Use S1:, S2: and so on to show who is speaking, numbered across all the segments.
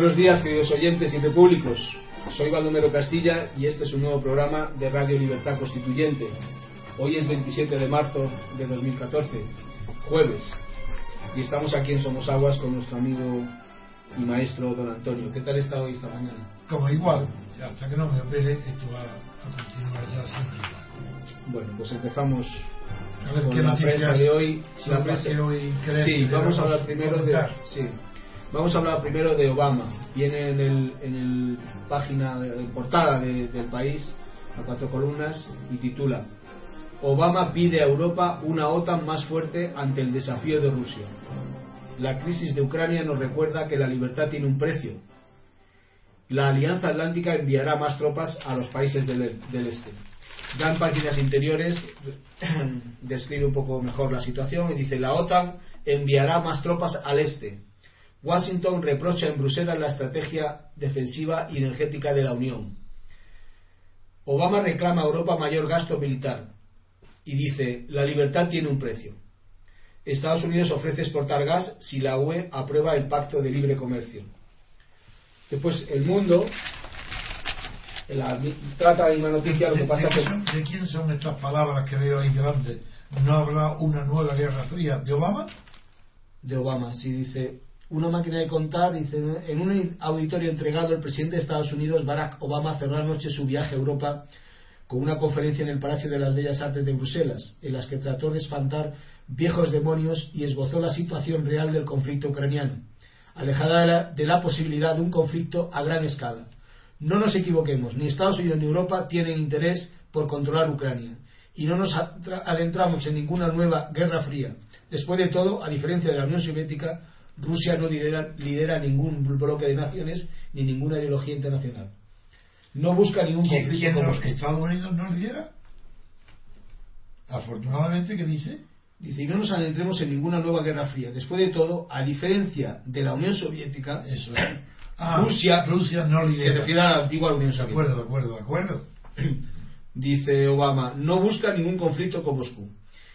S1: Buenos días, queridos oyentes y repúblicos. Soy Baldomero Castilla y este es un nuevo programa de Radio Libertad Constituyente. Hoy es 27 de marzo de 2014, jueves, y estamos aquí en Somos Aguas con nuestro amigo y maestro don Antonio. ¿Qué tal está hoy esta mañana?
S2: Como igual, hasta que no me opere, esto va a continuar ya siempre.
S1: Bueno, pues empezamos
S2: A ver
S1: con la prensa de hoy. La prensa-
S2: hoy
S1: Sí, vamos a hablar primero de sí. Vamos a hablar primero de Obama. Viene en el, en el página de, portada de- del país a cuatro columnas y titula Obama pide a Europa una OTAN más fuerte ante el desafío de Rusia. La crisis de Ucrania nos recuerda que la libertad tiene un precio. La Alianza Atlántica enviará más tropas a los países del, este. Ya en páginas interiores describe un poco mejor la situación y dice la OTAN enviará más tropas al este. Washington reprocha en Bruselas la estrategia defensiva y energética de la Unión. Obama reclama a Europa mayor gasto militar y dice la libertad tiene un precio. Estados Unidos ofrece exportar gas si la UE aprueba el pacto de libre comercio. Después el mundo la, trata la misma noticia, lo
S2: ¿De,
S1: que pasa
S2: de
S1: que
S2: de quién son estas palabras que veo ahí grandes? ¿No habrá una nueva guerra fría de Obama?
S1: de Obama, sí dice una máquina de contar, dice en un auditorio entregado el presidente de Estados Unidos Barack Obama cerró anoche su viaje a Europa con una conferencia en el Palacio de las Bellas Artes de Bruselas, en las que trató de espantar viejos demonios y esbozó la situación real del conflicto ucraniano, alejada de la, de la posibilidad de un conflicto a gran escala. No nos equivoquemos, ni Estados Unidos ni Europa tienen interés por controlar Ucrania, y no nos adentramos en ninguna nueva guerra fría. Después de todo, a diferencia de la Unión Soviética, Rusia no lidera, lidera ningún bloque de naciones ni ninguna ideología internacional. No busca ningún
S2: ¿Quién,
S1: conflicto
S2: quién
S1: con Moscú.
S2: Estados Unidos nos diera? Afortunadamente, ¿qué dice?
S1: Dice, y no nos adentremos en ninguna nueva guerra fría. Después de todo, a diferencia de la Unión Soviética,
S2: Eso es. Ah,
S1: Rusia,
S2: Rusia no
S1: se
S2: lidera.
S1: refiere a la antigua Unión
S2: De
S1: Soviética.
S2: acuerdo, de acuerdo, de acuerdo.
S1: Dice Obama, no busca ningún conflicto con Moscú.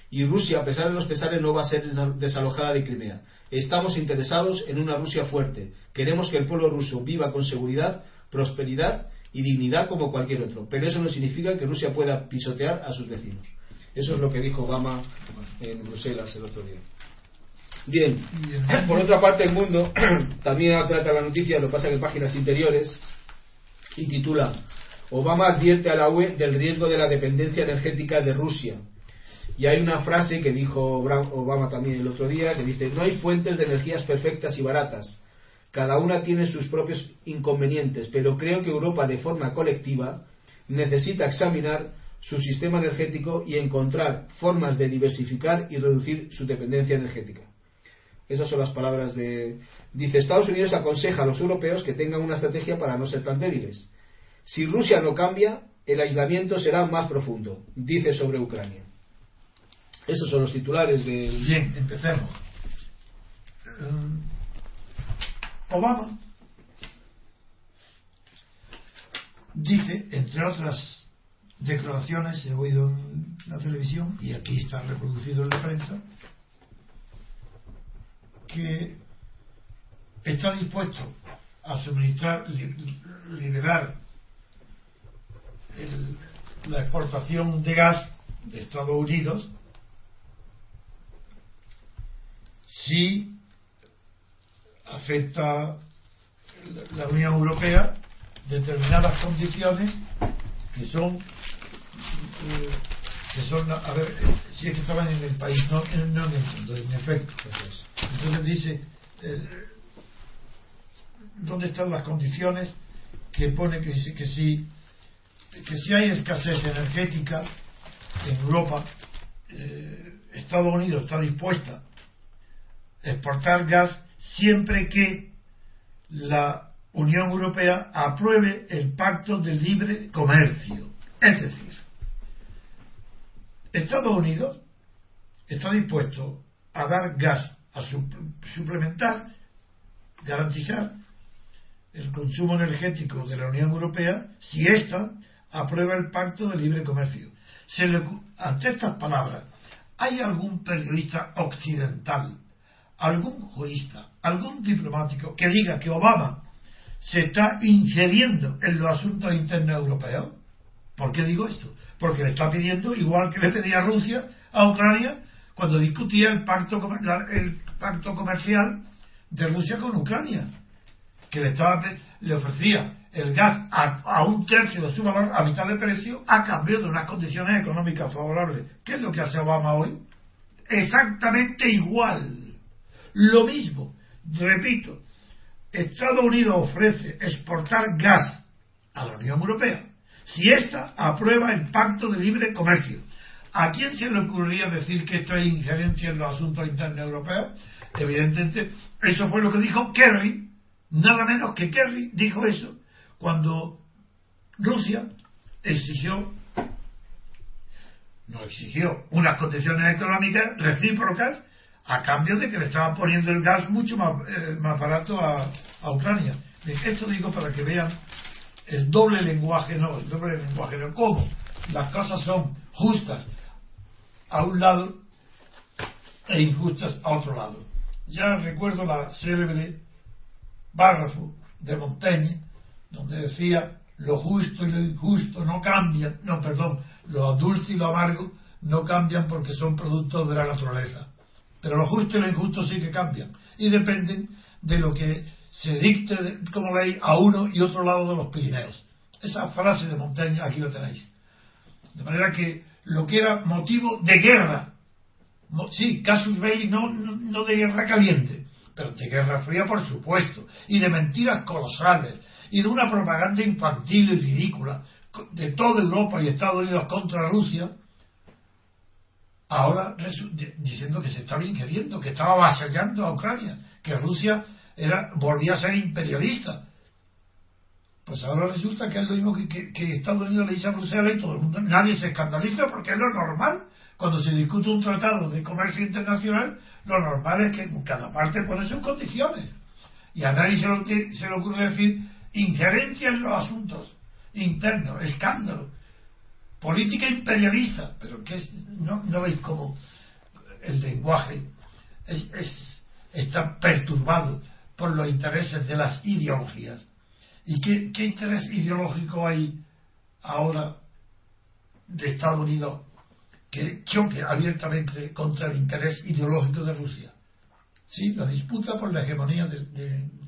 S1: Y Rusia, a pesar de los pesares, no va a ser desa- desalojada de Crimea. Estamos interesados en una Rusia fuerte. Queremos que el pueblo ruso viva con seguridad, prosperidad y dignidad como cualquier otro. Pero eso no significa que Rusia pueda pisotear a sus vecinos. Eso es lo que dijo Obama en Bruselas el otro día. Bien, por otra parte, el mundo también trata la noticia, lo pasa que en páginas interiores, y titula Obama advierte a la UE del riesgo de la dependencia energética de Rusia. Y hay una frase que dijo Obama también el otro día, que dice, no hay fuentes de energías perfectas y baratas. Cada una tiene sus propios inconvenientes, pero creo que Europa de forma colectiva necesita examinar su sistema energético y encontrar formas de diversificar y reducir su dependencia energética. Esas son las palabras de... Dice, Estados Unidos aconseja a los europeos que tengan una estrategia para no ser tan débiles. Si Rusia no cambia, el aislamiento será más profundo, dice sobre Ucrania. Esos son los titulares de...
S2: Bien, empecemos. Eh, Obama dice, entre otras declaraciones, he oído en la televisión y aquí está reproducido en la prensa, que está dispuesto a suministrar, li- liberar la exportación de gas de Estados Unidos si afecta la Unión Europea determinadas condiciones que son eh, que son a ver si es que estaban en el país no, en- no en el mundo en efecto entonces dice eh, dónde están las condiciones que pone que, si- que si que si hay escasez energética en Europa eh, Estados Unidos está dispuesta exportar gas siempre que la Unión Europea apruebe el pacto de libre comercio. Es decir, Estados Unidos está dispuesto a dar gas, a su- suplementar, garantizar el consumo energético de la Unión Europea si ésta aprueba el pacto de libre comercio. Se le ante estas palabras, ¿hay algún periodista occidental, algún jurista, algún diplomático que diga que Obama se está ingiriendo en los asuntos internos europeos. ¿Por qué digo esto? Porque le está pidiendo, igual que le pedía Rusia a Ucrania cuando discutía el pacto, el pacto comercial de Rusia con Ucrania, que le, estaba, le ofrecía el gas a, un tercio de su valor, a mitad de precio, a cambio de unas condiciones económicas favorables. ¿Qué es lo que hace Obama hoy? Exactamente igual. Lo mismo. Repito, Estados Unidos ofrece exportar gas a la Unión Europea si ésta aprueba el pacto de libre comercio. ¿A quién se le ocurriría decir que esto es injerencia en los asuntos internos europeos? Evidentemente, eso fue lo que dijo Kerry, nada menos que Kerry dijo eso cuando Rusia exigió, no exigió, unas condiciones económicas recíprocas a cambio de que le estaban poniendo el gas mucho más, eh, barato a, a Ucrania. Esto digo para que vean el doble lenguaje, no, el doble lenguaje, no, cómo las cosas son justas a un lado e injustas a otro lado. Ya recuerdo la célebre párrafo de Montaigne donde decía lo justo y lo injusto no cambian, no, perdón, lo dulce y lo amargo no cambian porque son productos de la naturaleza. Pero lo justo y lo injusto sí que cambian y dependen de lo que se dicte como ley a uno y otro lado de los Pirineos. Esa frase de Montaigne aquí lo tenéis. De manera que lo que era motivo de guerra, sí, casus belli no, no de guerra caliente, pero de guerra fría por supuesto, y de mentiras colosales, y de una propaganda infantil y ridícula de toda Europa y Estados Unidos contra Rusia, ahora diciendo que se estaba ingiriendo, que estaba avasallando a Ucrania, que Rusia era, volvía a ser imperialista. Pues ahora resulta que es lo mismo que, Estados Unidos le dice a Bruselas y todo el mundo, nadie se escandaliza porque es lo normal. Cuando se discute un tratado de comercio internacional, lo normal es que cada parte pone sus condiciones. Y a nadie se, lo, se le ocurre decir injerencia en los asuntos internos, escándalo, política imperialista, pero que no, no veis cómo el lenguaje es, está perturbado por los intereses de las ideologías. ¿Y qué, interés ideológico hay ahora de Estados Unidos que choque abiertamente contra el interés ideológico de Rusia? Sí, la disputa por la hegemonía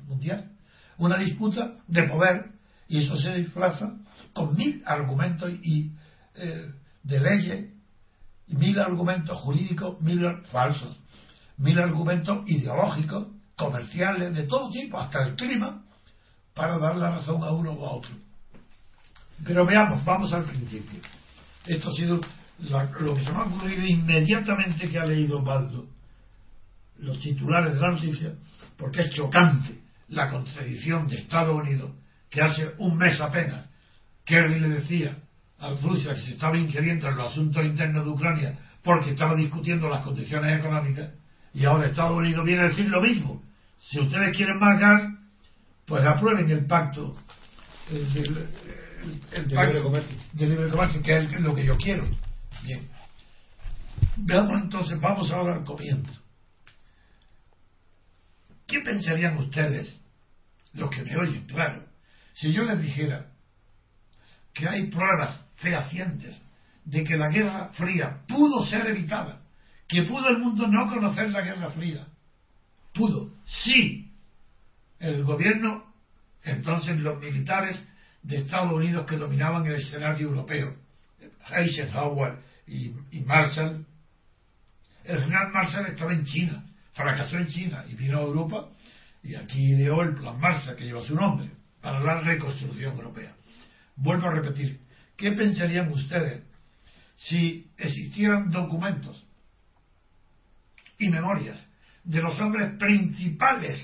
S2: mundial una disputa de poder y eso se disfraza con mil argumentos y eh, de leyes mil argumentos jurídicos mil falsos mil argumentos ideológicos comerciales de todo tipo hasta el clima para dar la razón a uno o a otro. Pero veamos vamos al principio. Esto ha sido lo que se me ha ocurrido inmediatamente que ha leído Baldo los titulares de la noticia porque es chocante la contradicción de Estados Unidos, que hace un mes apenas Kerry le decía Rusia que se estaba ingiriendo en los asuntos internos de Ucrania porque estaba discutiendo las condiciones económicas, y ahora Estados Unidos viene a decir lo mismo. Si ustedes quieren más gas, pues aprueben el pacto, el, de libre comercio. de libre comercio, que es lo que yo quiero. Bien. Veamos entonces, vamos ahora al comienzo. ¿Qué pensarían ustedes, los que me oyen, claro, si yo les dijera que hay pruebas fehacientes de que la Guerra Fría pudo ser evitada, que pudo el mundo no conocer la Guerra Fría? Pudo, sí. El gobierno, entonces los militares de Estados Unidos que dominaban el escenario europeo, Eisenhower y, y Marshall, el general Marshall estaba en China fracasó en China y vino a Europa y aquí ideó el plan Marshall que lleva su nombre para la reconstrucción europea. Vuelvo a repetir, ¿qué pensarían ustedes si existieran documentos y memorias de los hombres principales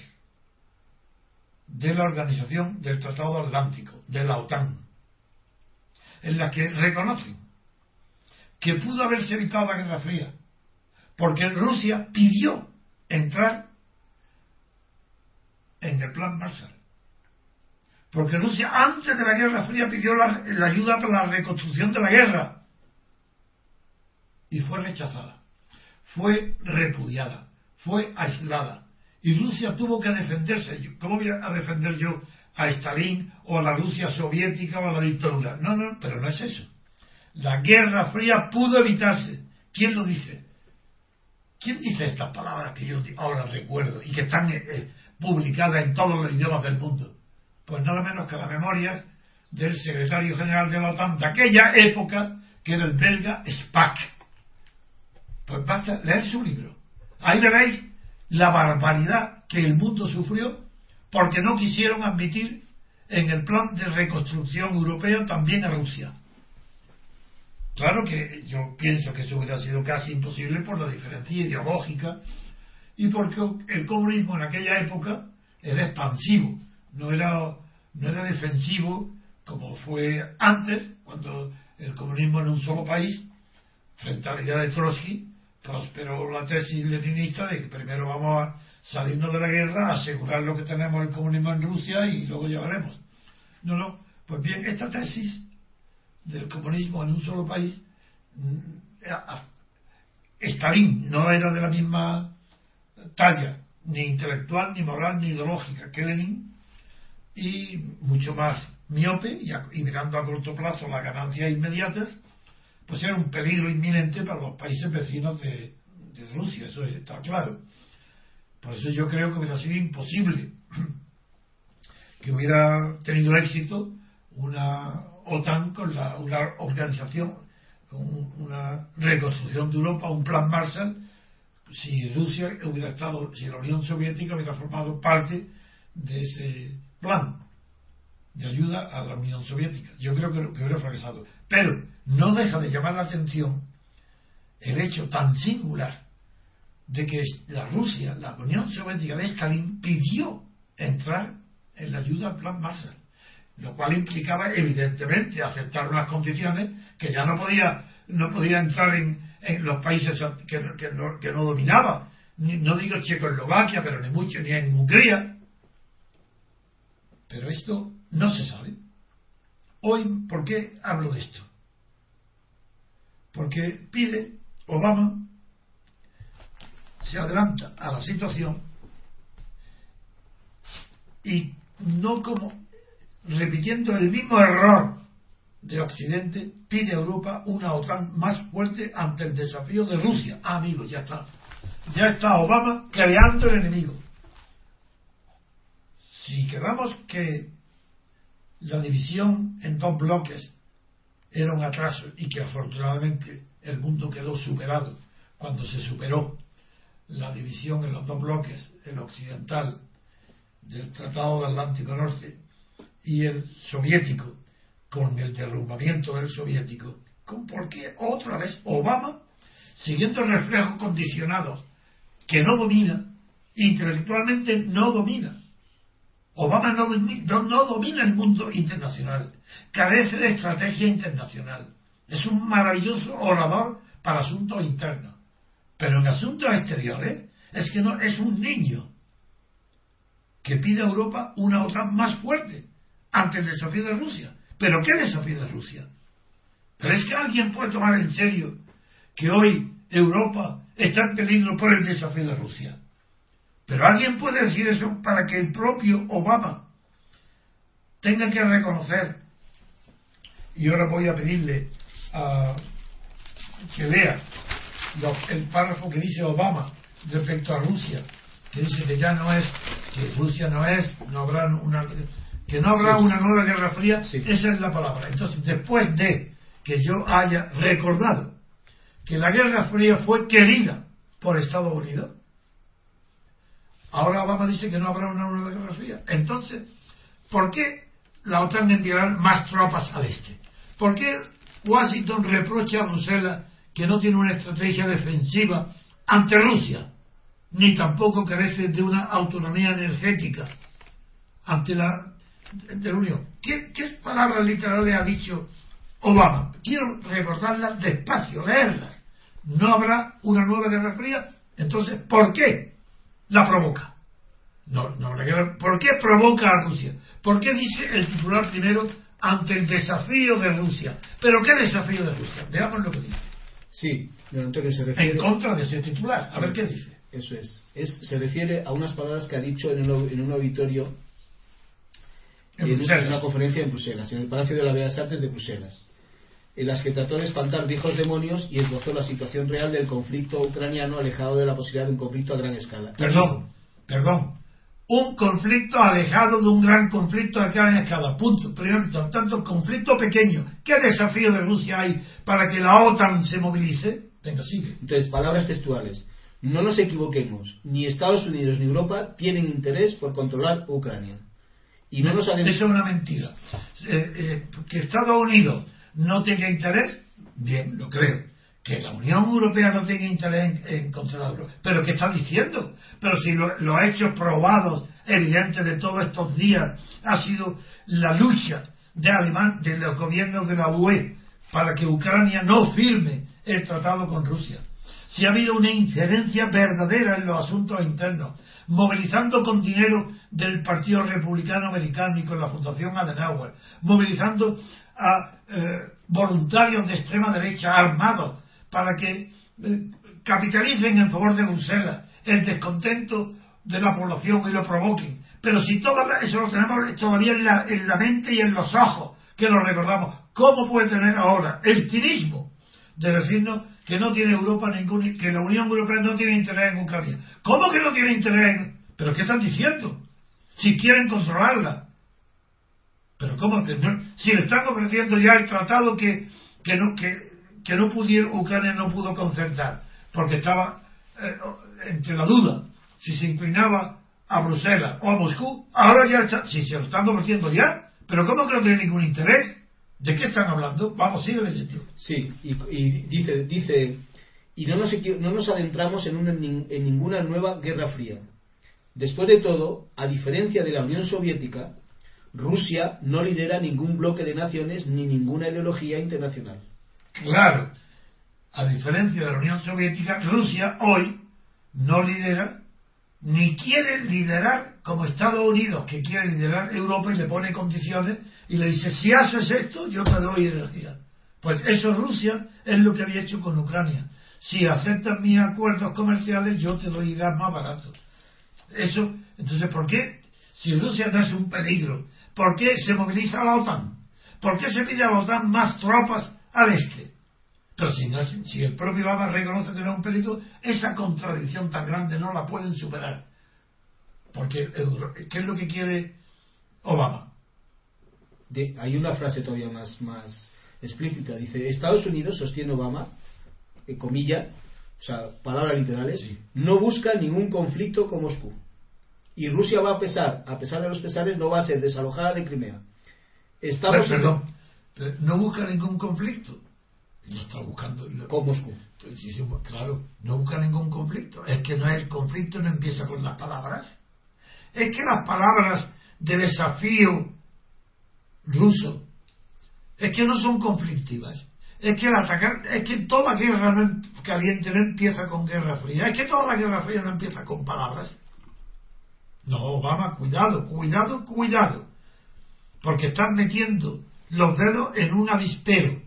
S2: de la organización del Tratado Atlántico, de la OTAN, en la que reconocen que pudo haberse evitado la Guerra Fría, porque Rusia pidió entrar en el plan Marshall. Porque Rusia antes de la Guerra Fría pidió la, ayuda para la reconstrucción de la guerra y fue rechazada, fue repudiada, fue aislada y Rusia tuvo que defenderse. ¿Cómo voy a defender yo a Stalin o a la Rusia soviética o a la dictadura. No, no, pero no es eso. La Guerra Fría pudo evitarse. ¿Quién lo dice? ¿Quién dice estas palabras que yo ahora recuerdo y que están eh, eh, publicadas en todos los idiomas del mundo? Pues nada menos que las memorias del secretario general de la OTAN de aquella época, que era el belga Spack. Pues basta leer su libro. Ahí veréis la barbaridad que el mundo sufrió porque no quisieron admitir en el plan de reconstrucción europeo también a Rusia. Claro que yo pienso que eso hubiera sido casi imposible por la diferencia ideológica y porque el comunismo en aquella época era expansivo, no era, no era defensivo como fue antes, cuando el comunismo en un solo país, frente a la idea de Trotsky, prosperó la tesis leninista de que primero vamos a salirnos de la guerra, asegurar lo que tenemos el comunismo en Rusia y luego llevaremos. No, no. Pues bien, esta tesis del comunismo en un solo país, mm, Stalin no era de la misma talla, ni intelectual, ni moral, ni ideológica que Lenin, y mucho más miope y, mirando a corto plazo las ganancias inmediatas, pues era un peligro inminente para los países vecinos de, de Rusia, eso está claro. Por eso yo creo que hubiera sido imposible que hubiera tenido éxito una OTAN con la, una organización, una reconstrucción de Europa, un plan Marshall, si Rusia hubiera estado, si la Unión Soviética hubiera formado parte de ese plan de ayuda a la Unión Soviética. Yo creo que, que hubiera fracasado. Pero no deja de llamar la atención el hecho tan singular de que la Rusia, la Unión Soviética de Stalin, pidió entrar en la ayuda al plan Marshall lo cual implicaba evidentemente aceptar unas condiciones que ya no podía no podía entrar en, los países que, no, dominaba no digo Checoslovaquia pero ni mucho ni en Hungría pero esto no se sabe hoy ¿por qué hablo de esto? porque pide Obama se adelanta a la situación y no como repitiendo el mismo error de Occidente, pide a Europa una OTAN más fuerte ante el desafío de Rusia. Ah, amigos, ya está. Ya está Obama creando el enemigo. Si queramos que la división en dos bloques era un atraso y que afortunadamente el mundo quedó superado cuando se superó la división en los dos bloques, el occidental del Tratado de Atlántico Norte y el soviético, con el derrumbamiento del soviético, ¿por qué otra vez Obama, siguiendo reflejos condicionados que no domina, intelectualmente no domina? Obama no, domina el mundo internacional, carece de estrategia internacional. Es un maravilloso orador para asuntos internos, pero en asuntos exteriores es que no es un niño que pide a Europa una OTAN más fuerte ante el desafío de Rusia. ¿Pero qué desafío de Rusia? ¿Pero es que alguien puede tomar en serio que hoy Europa está en peligro por el desafío de Rusia? Pero alguien puede decir eso para que el propio Obama tenga que reconocer, y ahora voy a pedirle a que lea el párrafo que dice Obama respecto a Rusia, que dice que ya no es, que Rusia no es, no habrá una que no habrá una nueva guerra fría, esa es la palabra. Entonces, después de que yo haya recordado que la guerra fría fue querida por Estados Unidos, ahora Obama dice que no habrá una nueva guerra fría. Entonces, ¿por qué la OTAN enviará más tropas al este? ¿Por qué Washington reprocha a Bruselas que no tiene una estrategia defensiva ante Rusia? Ni tampoco carece de una autonomía energética ante la de la Unión. ¿Qué, palabras literales ha dicho Obama? Quiero recordarlas despacio, leerlas. No habrá una nueva guerra fría. Entonces, ¿por qué la provoca? No, no, ¿Por qué provoca a Rusia? ¿Por qué dice el titular primero ante el desafío de Rusia? ¿Pero qué desafío de Rusia? Veamos lo que dice.
S1: Sí, se refiere...
S2: En contra de ese titular. A ver qué dice.
S1: Eso es. es. Se refiere a unas palabras que ha dicho en, en un auditorio
S2: En
S1: una conferencia en Bruselas, en el Palacio de las Bellas Artes de Bruselas, en las que trató de espantar viejos demonios y esbozó la situación real del conflicto ucraniano alejado de la posibilidad de un conflicto a gran escala.
S2: Perdón, perdón. Un conflicto alejado de un gran conflicto a gran escala. Punto. Primero, tanto, conflicto pequeño. ¿Qué desafío de Rusia hay para que la OTAN se movilice? Venga, sigue.
S1: Entonces, palabras textuales. No nos equivoquemos, ni Estados Unidos ni Europa tienen interés por controlar Ucrania. Y no nos
S2: Eso es una mentira. Eh, eh, que Estados Unidos no tenga interés, bien, lo creo. Que la Unión Europea no tenga interés en, en controlarlo. Pero ¿qué está diciendo? Pero si lo- los hechos probados, evidentes de todos estos días, ha sido la lucha de, Alemán, de los gobiernos de la UE para que Ucrania no firme el tratado con Rusia. Si ha habido una injerencia verdadera en los asuntos internos, movilizando con dinero del Partido Republicano Americano y con la Fundación Adenauer, movilizando a eh, voluntarios de extrema derecha armados para que eh, capitalicen en favor de Bruselas el descontento de la población y lo provoquen. Pero si todo eso lo tenemos todavía en la, en la mente y en los ojos, que lo recordamos, ¿cómo puede tener ahora el cinismo de decirnos que no tiene Europa ningún, que la Unión Europea no tiene interés en Ucrania? ¿Cómo que no tiene interés en, pero qué están diciendo? Si quieren controlarla. Pero cómo que si le están ofreciendo ya el tratado que, que no, que, que no pudiera, Ucrania no pudo concertar, porque estaba eh, entre la duda si se inclinaba a Bruselas o a Moscú, ahora ya está, si se lo están ofreciendo ya, pero ¿cómo que no tiene ningún interés? ¿De qué están hablando? Vamos, sigue leyendo.
S1: Sí, y, y dice, dice, y no nos, no nos adentramos en, una- en ninguna nueva guerra fría. Después de todo, a diferencia de la Unión Soviética, Rusia no lidera ningún bloque de naciones ni ninguna ideología internacional.
S2: Claro, a diferencia de la Unión Soviética, Rusia hoy no lidera ni quiere liderar como Estados Unidos, que quiere liderar Europa y le pone condiciones y le dice, si haces esto, yo te doy energía. Pues eso Rusia es lo que había hecho con Ucrania. Si aceptas mis acuerdos comerciales, yo te doy gas más barato. Eso, entonces, ¿por qué? Si Rusia no es un peligro, ¿por qué se moviliza la OTAN? ¿Por qué se pide a la OTAN más tropas al este? Pero si, no si el propio Obama reconoce que no es un peligro, esa contradicción tan grande no la pueden superar. Porque, Euro- ¿qué es lo que quiere Obama?
S1: De- hay una frase todavía más, más explícita. Dice, Estados Unidos, sostiene Obama, eh, comilla, o sea, palabras literales,
S2: Sí.
S1: no busca ningún conflicto con Moscú. Y Rusia va a pesar, a pesar de los pesares, no va a ser desalojada de Crimea. Estamos
S2: Perdón, eh, no busca ningún conflicto. No está buscando.
S1: con Moscú.
S2: Claro, no busca ningún conflicto. Es que no es el conflicto, no empieza por las palabras. Es que las palabras de desafío ruso es que no son conflictivas. Es que el atacar, es que toda guerra no em- caliente no empieza con guerra fría. Es que toda la guerra fría no empieza con palabras. No, Obama, cuidado, cuidado, cuidado. Porque están metiendo los dedos en un avispero.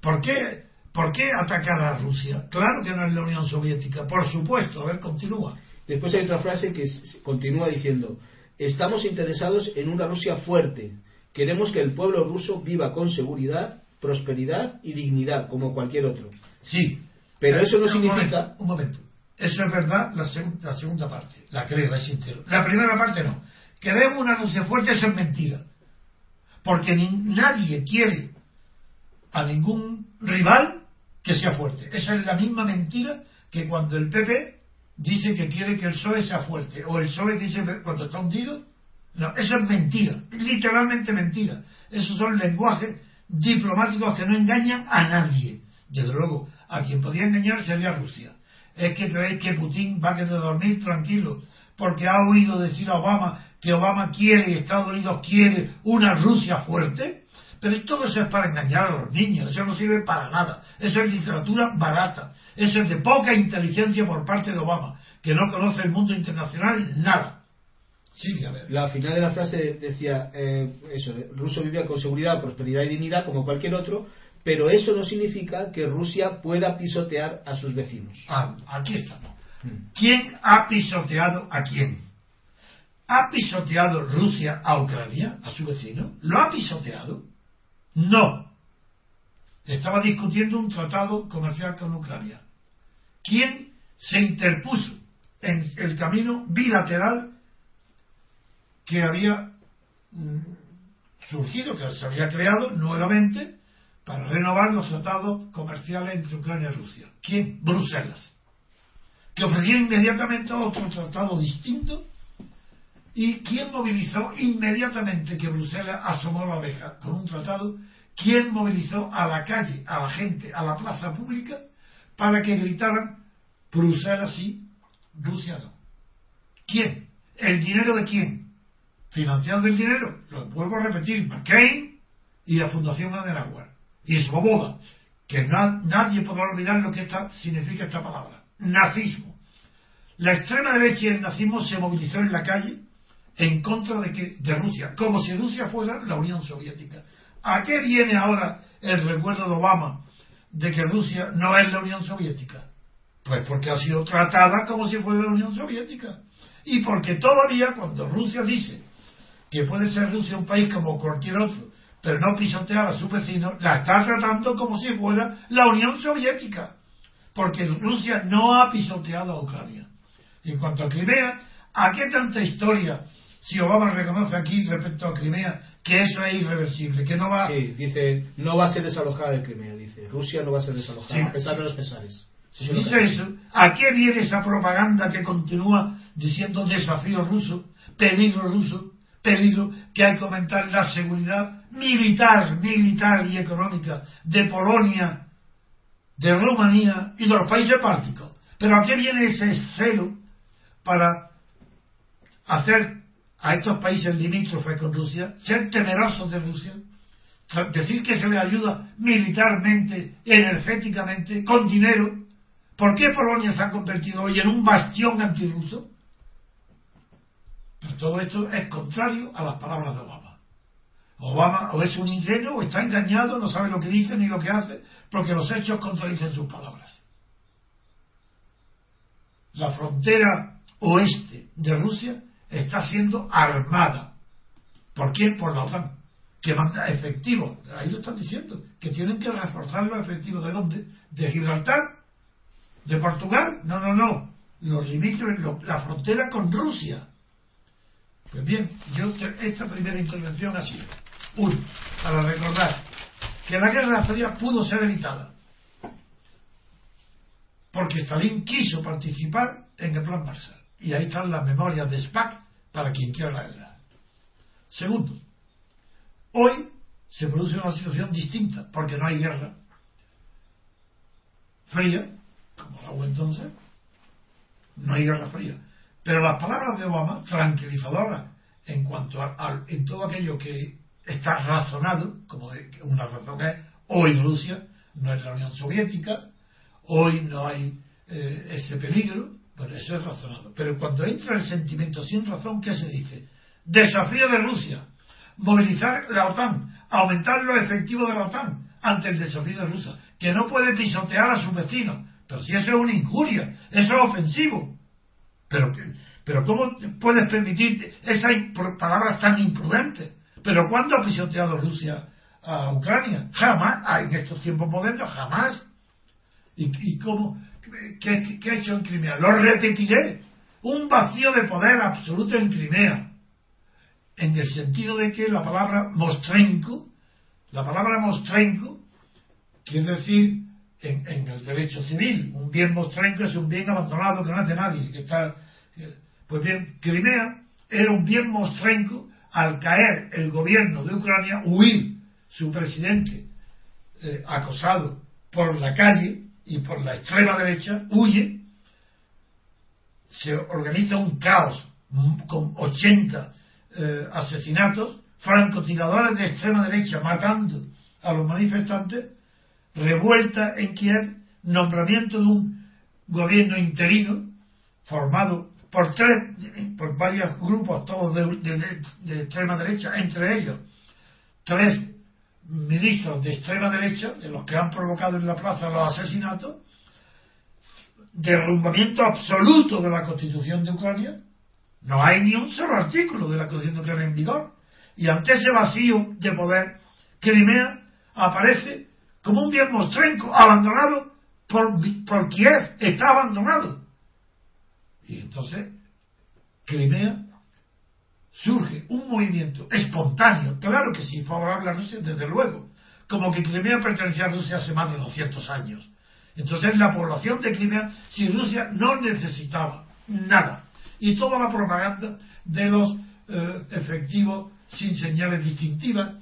S2: ¿Por qué, ¿Por qué atacar a Rusia? Claro que no es la Unión Soviética, por supuesto. A ver, continúa.
S1: Después hay otra frase que continúa diciendo, estamos interesados en una Rusia fuerte. Queremos que el pueblo ruso viva con seguridad, prosperidad y dignidad, como cualquier otro.
S2: Sí.
S1: Pero eso no
S2: Un
S1: significa-
S2: momento, un momento. Eso es verdad, la, la segunda parte. La creo, es sincero. La primera parte no. Queremos una Rusia fuerte, eso es mentira. Porque ni- nadie quiere a ningún rival que sea fuerte. Esa es la misma mentira que cuando el PP dice que quiere que el PSOE sea fuerte. O el PSOE dice que cuando está hundido. No, eso es mentira. Literalmente mentira. Esos son lenguajes diplomáticos que no engañan a nadie. Desde luego, a quien podía engañar sería Rusia. Es que creéis que Putin va a querer dormir tranquilo porque ha oído decir a Obama que Obama quiere y Estados Unidos quiere una Rusia fuerte. Pero todo eso es para engañar a los niños, eso no sirve para nada. Eso es literatura barata. Eso es de poca inteligencia por parte de Obama, que no conoce el mundo internacional nada. Sigue, a ver.
S1: La final de la frase decía, eh, eso, ruso vive con seguridad, prosperidad y dignidad como cualquier otro, pero eso no significa que Rusia pueda pisotear a sus vecinos.
S2: Ah, aquí estamos.
S1: Mm.
S2: ¿Quién ha pisoteado a quién? ¿Ha pisoteado Rusia a Ucrania, a su vecino? ¿Lo ha pisoteado? No. Estaba discutiendo un tratado comercial con Ucrania. ¿Quién se interpuso en el camino bilateral que había mm, surgido, que se había creado nuevamente para renovar los tratados comerciales entre Ucrania y Rusia. ¿Quién? Bruselas. Que ofreció inmediatamente otro tratado distinto. ¿Y quién movilizó inmediatamente que Bruselas asomó la oreja con un tratado? ¿Quién movilizó a la calle, a la gente, a la plaza pública para que gritaran Bruselas sí, Rusia no? ¿Quién? ¿El dinero de quién? Financiando el dinero, lo vuelvo a repetir, McCain y la Fundación Adenauer y Svoboda, que nadie podrá olvidar lo que esta, significa esta palabra, nazismo. La extrema derecha y el nazismo se movilizó en la calle en contra de, que, de Rusia, como si Rusia fuera la Unión Soviética. ¿A qué viene ahora el recuerdo de Obama de que Rusia no es la Unión Soviética? Pues porque ha sido tratada como si fuera la Unión Soviética. Y porque todavía cuando Rusia dice que puede ser Rusia un país como cualquier otro, pero no pisotear a su vecino, la está tratando como si fuera la Unión Soviética, porque Rusia no ha pisoteado a Ucrania. en cuanto a Crimea, ¿a qué tanta historia si Obama reconoce aquí respecto a Crimea que eso es irreversible, que no va...
S1: Sí, dice, no va a ser desalojada de Crimea, dice, Rusia no va a ser desalojada, a pesar de los pesares.
S2: Si dice eso, ¿a qué viene esa propaganda que continúa diciendo desafío ruso, peligro ruso, peligro que hay que aumentar la seguridad militar, militar y económica de Polonia, de Rumanía y de los países bálticos. Pero ¿a qué viene ese celo para hacer a estos países limítrofes con Rusia, ser temerosos de Rusia, decir que se le ayuda militarmente, energéticamente, con dinero? ¿Por qué Polonia se ha convertido hoy en un bastión antirruso? Todo esto es contrario a las palabras de Obama. Obama o es un ingenuo o está engañado, no sabe lo que dice ni lo que hace, porque los hechos contradicen sus palabras. La frontera oeste de Rusia está siendo armada. ¿Por quién? Por la OTAN. Que manda efectivos. Ahí lo están diciendo. Que tienen que reforzar los efectivos. ¿De dónde? ¿De Gibraltar? ¿De Portugal? No, no, no. Los limítrofes, la frontera con Rusia. Pues bien, yo esta primera intervención ha sido uno, para recordar que la Guerra Fría pudo ser evitada. Porque Stalin quiso participar en el Plan Marshall. Y ahí están las memorias de SPAC para quien quiera la guerra. Segundo, hoy se produce una situación distinta, porque no hay guerra fría, como la hubo entonces, no hay guerra fría. Pero las palabras de Obama, tranquilizadoras en cuanto a, en todo aquello que está razonado, como una razón es, hoy Rusia no es la Unión Soviética, hoy no hay eh, ese peligro, bueno, eso es razonado. Pero cuando entra el sentimiento sin razón, ¿qué se dice? Desafío de Rusia, movilizar la OTAN, aumentar los efectivos de la OTAN ante el desafío de Rusia, que no puede pisotear a sus vecinos. Pero si eso es una injuria, eso es ofensivo. Pero, pero ¿cómo puedes permitir esas palabras tan imprudentes? Pero ¿cuándo ha pisoteado Rusia a Ucrania? Jamás, ah, en estos tiempos modernos, jamás. ¿Y, y cómo? ¿Qué, ha hecho en Crimea? Lo repetiré. Un vacío de poder absoluto en Crimea. En el sentido de que la palabra mostrenko, la palabra mostrenko, quiere decir en, el derecho civil, un bien mostrenko es un bien abandonado que no hace nadie. Que está, pues bien, Crimea era un bien mostrenko al caer el gobierno de Ucrania, huir su presidente eh, acosado por la calle, y por la extrema derecha huye, se organiza un caos con 80 eh, asesinatos, francotiradores de extrema derecha matando a los manifestantes, revuelta en Kiev, nombramiento de un gobierno interino formado por tres, por varios grupos, todos de, de extrema derecha, entre ellos tres ministros de extrema derecha, de los que han provocado en la plaza los asesinatos, derrumbamiento absoluto de la constitución de Ucrania, No hay ni un solo artículo de la Constitución Ucraniana en vigor. Y ante ese vacío de poder, Crimea aparece como un bien mostrenco, abandonado por, por Kiev, está abandonado. Y entonces, Crimea surge un movimiento espontáneo, claro que sí, favorable a Rusia, desde luego, como que Crimea pertenecía a Rusia hace más de 200 años. Entonces la población de Crimea, si Rusia no necesitaba nada, y toda la propaganda de los eh, efectivos sin señales distintivas,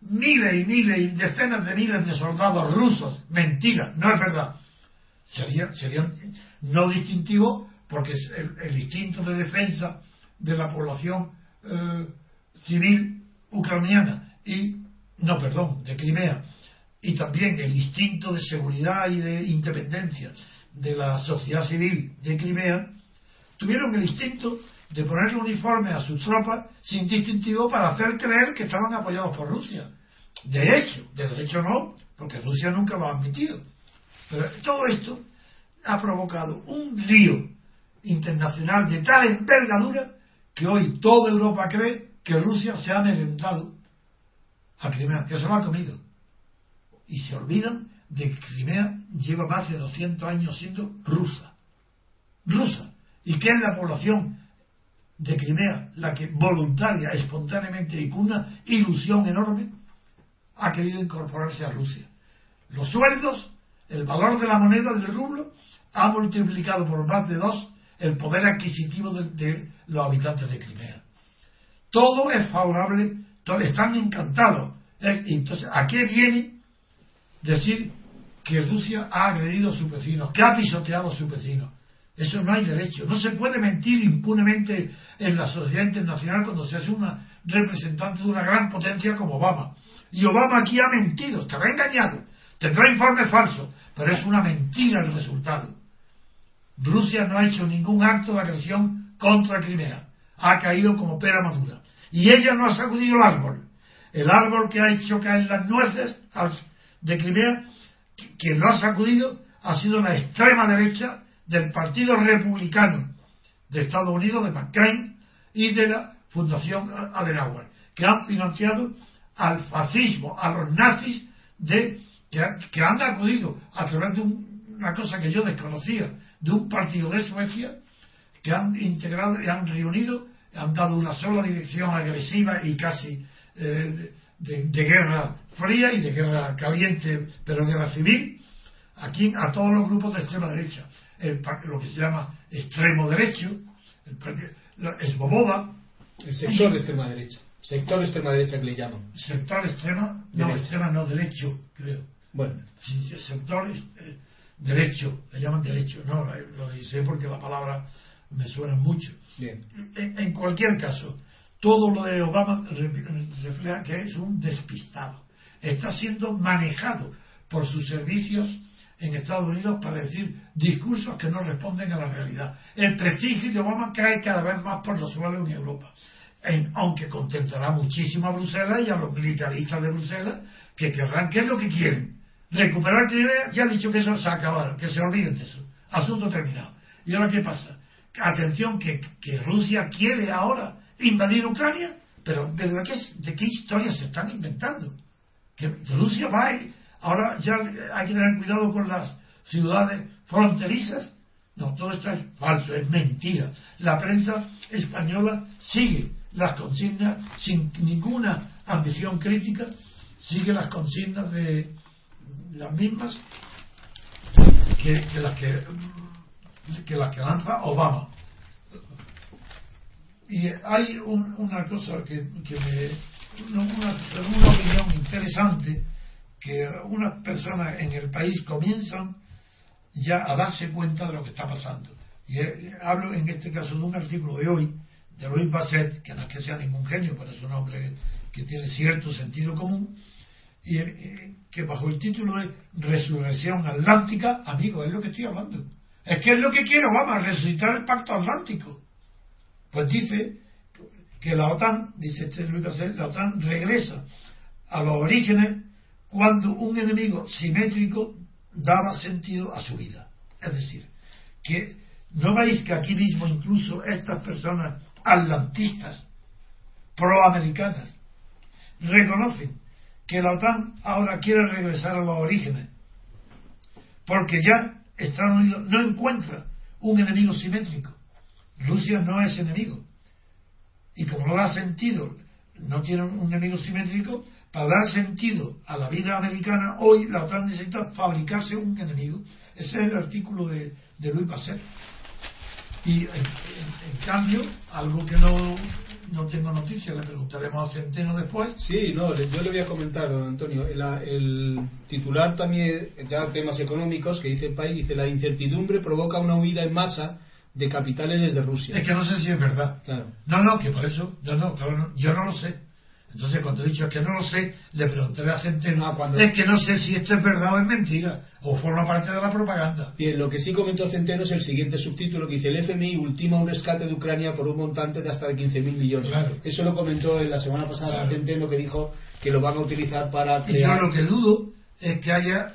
S2: miles y miles y decenas de miles de soldados rusos, mentira, no es verdad, serían no distintivos porque el, instinto de defensa de la población eh, civil ucraniana. Y, no, perdón, de Crimea, y también el instinto de seguridad y de independencia de la sociedad civil de Crimea, tuvieron el instinto de ponerle uniforme a sus tropas sin distintivo para hacer creer que estaban apoyados por Rusia. De hecho, de derecho no, porque Rusia nunca lo ha admitido. Pero todo esto ha provocado un lío internacional de tal envergadura que hoy toda Europa cree que Rusia se ha merendado a Crimea, que se lo ha comido. Y se olvidan de que Crimea lleva más de 200 años siendo rusa. Rusa. Y que es la población de Crimea la que voluntaria, espontáneamente y con una ilusión enorme ha querido incorporarse a Rusia. Los sueldos, el valor de la moneda del rublo, ha multiplicado por más de dos el poder adquisitivo de, los habitantes de Crimea. Todo es favorable, están encantados. Eh, entonces, ¿a qué viene decir que Rusia ha agredido a sus vecinos, que ha pisoteado a sus vecinos? Eso no hay derecho. No se puede mentir impunemente en la sociedad internacional cuando se hace una representante de una gran potencia como Obama. Y Obama aquí ha mentido, estará engañado, tendrá informes falsos, pero es una mentira el resultado. Rusia no ha hecho ningún acto de agresión contra Crimea. Ha caído como pera madura. Y ella no ha sacudido el árbol. El árbol que ha hecho caer las nueces de Crimea, quien lo ha sacudido ha sido la extrema derecha del Partido Republicano de Estados Unidos, de McCain, y de la Fundación Adenauer, que han financiado al fascismo, a los nazis, de, que, han acudido a través de una cosa que yo desconocía, de un partido de Suecia, que han integrado y han reunido, han dado una sola dirección agresiva y casi eh, de, guerra fría y de guerra caliente, pero guerra civil, aquí a todos los grupos de extrema derecha el, lo que se llama extremo derecho, el, es Boboda.
S1: El sector de extrema derecha. Sector extrema derecha que le llaman.
S2: Sector extrema, no, extrema no, derecho, creo.
S1: Bueno.
S2: sector eh, derecho, le llaman derecho, no, lo sé porque la palabra me suena mucho.
S1: Bien.
S2: En, cualquier caso, todo lo de Obama refleja que es un despistado. Está siendo manejado por sus servicios en Estados Unidos para decir discursos que no responden a la realidad. El prestigio de Obama cae cada vez más por los suelos en Europa, aunque contentará muchísimo a Bruselas y a los militaristas de Bruselas que querrán, ¿qué es lo que quieren? Recuperar Crimea, ya ha dicho que eso se ha acabado, que se olviden de eso. Asunto terminado. ¿Y ahora qué pasa? Atención, que, Rusia quiere ahora invadir Ucrania, pero ¿de qué, de qué historias se están inventando? Que Rusia va a Ahora ya hay que tener cuidado con las ciudades fronterizas. No, todo esto es falso, es mentira. La prensa española sigue las consignas sin ninguna ambición crítica, sigue las consignas de las mismas que, las que, que las que lanza Obama. Y hay una cosa que, que me, una, una opinión interesante que unas personas en el país comienzan ya a darse cuenta de lo que está pasando. Y eh, hablo en este caso de un artículo de hoy, de Luis Basset, que no es que sea ningún genio, pero es un hombre que, tiene cierto sentido común, y eh, que bajo el título de Resurrección Atlántica, amigo, es lo que estoy hablando. Es que es lo que quiere Obama, resucitar el pacto atlántico. Pues dice que la OTAN, dice este Luis Basset, la OTAN regresa a los orígenes cuando un enemigo simétrico daba sentido a su vida. Es decir, que ¿No veis que aquí mismo incluso estas personas atlantistas, proamericanas, reconocen que la OTAN ahora quiere regresar a los orígenes? Porque ya Estados Unidos no encuentra un enemigo simétrico. Rusia no es enemigo. Y como no da sentido, no tiene un enemigo simétrico, para dar sentido a la vida americana, hoy la OTAN necesita fabricarse un enemigo. Ese es el artículo de, de Luis Passet. Y en, cambio, algo que no, no tengo noticia, le preguntaremos a Centeno después.
S1: Sí, no, yo le voy a comentar, don Antonio. El, el titular también, ya temas económicos, que dice el país, dice la incertidumbre provoca una huida en masa de capitales desde Rusia.
S2: Es que no sé si es verdad.
S1: Claro.
S2: No, no, que por eso, yo no, claro, yo no lo sé. Entonces, cuando he dicho que no lo sé, le pregunté a Centeno, ah, es que no sé si esto es verdad o es mentira, o forma parte de la propaganda.
S1: Bien, lo que sí comentó Centeno es el siguiente subtítulo que dice: el FMI ultima un rescate de Ucrania por un montante de hasta de 15.000 millones. Eso lo comentó en la semana pasada Centeno, que dijo que lo van a utilizar para
S2: crear. Y yo lo que dudo es que haya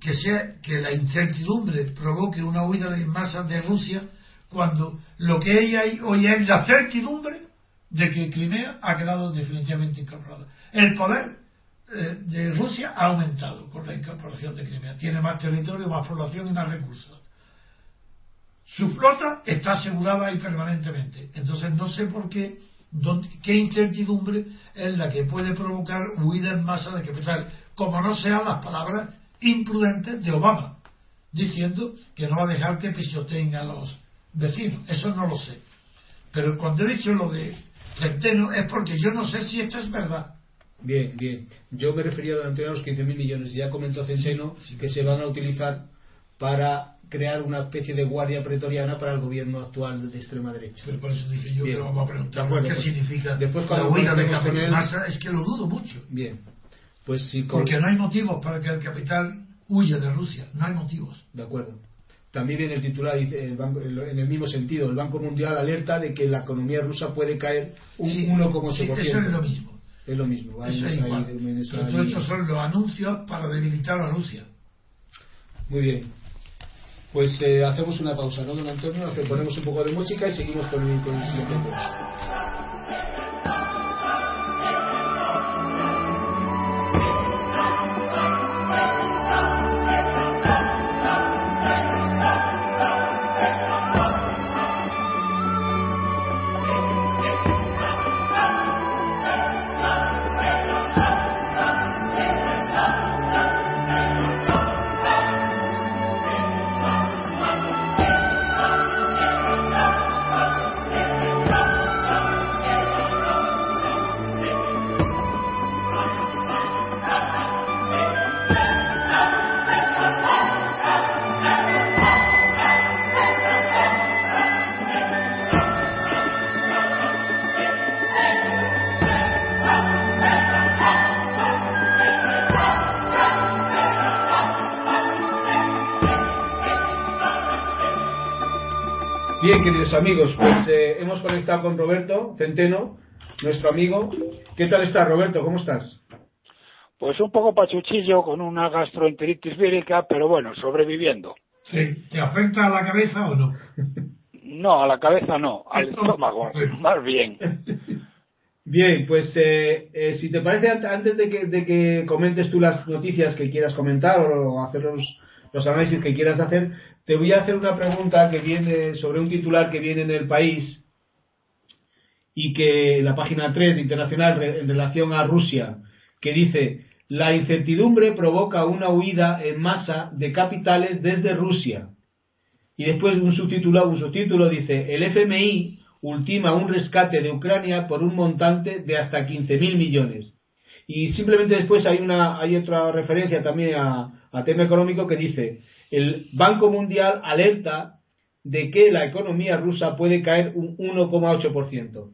S2: que sea que la incertidumbre provoque una huida de masas de Rusia cuando lo que hay hoy es la certidumbre de que Crimea ha quedado definitivamente incorporada. El poder eh, de Rusia ha aumentado con la incorporación de Crimea. Tiene más territorio, más población y más recursos. Su flota está asegurada ahí permanentemente. Entonces no sé por qué, qué incertidumbre es la que puede provocar huida en masa de capital, como no sean las palabras imprudentes de Obama, diciendo que no va a dejar que pisoteen a los vecinos. Eso no lo sé. Pero cuando he dicho lo de Centeno es porque yo no sé si esto es verdad.
S1: Bien, bien. Yo me refería durante a los 15.000 millones. Ya comentó Centeno que se van a utilizar para crear una especie de guardia pretoriana para el gobierno actual de extrema derecha.
S2: Pero por eso dije yo que vamos a preguntar qué
S1: pues,
S2: significa
S1: después cuando
S2: la de capital. Es que lo dudo mucho.
S1: Bien. Pues sí,
S2: Porque no hay motivos para que el capital huya de Rusia. No hay motivos.
S1: De acuerdo. También viene el titular en el mismo sentido. El Banco Mundial alerta de que la economía rusa puede caer un 1,8%.
S2: Sí, eso es lo mismo.
S1: Es lo mismo.
S2: Eso es igual. estos son los anuncios para debilitar a Rusia.
S1: Muy bien. Pues eh, hacemos una pausa, ¿no, don Antonio? Ponemos un poco de música y seguimos con el, con el siguiente Bien, queridos amigos, pues eh, hemos conectado con Roberto Centeno, nuestro amigo. ¿Qué tal estás, Roberto? ¿Cómo estás?
S3: Pues un poco pachuchillo con una gastroenteritis vírica, pero bueno, sobreviviendo.
S2: Sí. ¿Te afecta a la cabeza o no?
S3: No, a la cabeza no, al estómago, más bien.
S1: Bien, pues eh, eh, si te parece, antes de que, de que comentes tú las noticias que quieras comentar o hacer los, los análisis que quieras hacer, te voy a hacer una pregunta que viene sobre un titular que viene en el país y que la página 3 internacional en relación a Rusia, que dice, la incertidumbre provoca una huida en masa de capitales desde Rusia. Y después un subtítulo, un subtítulo dice, el FMI ultima un rescate de Ucrania por un montante de hasta 15.000 millones. Y simplemente después hay, una, hay otra referencia también a tema económico que dice, el Banco Mundial alerta de que la economía rusa puede caer un 1,8%.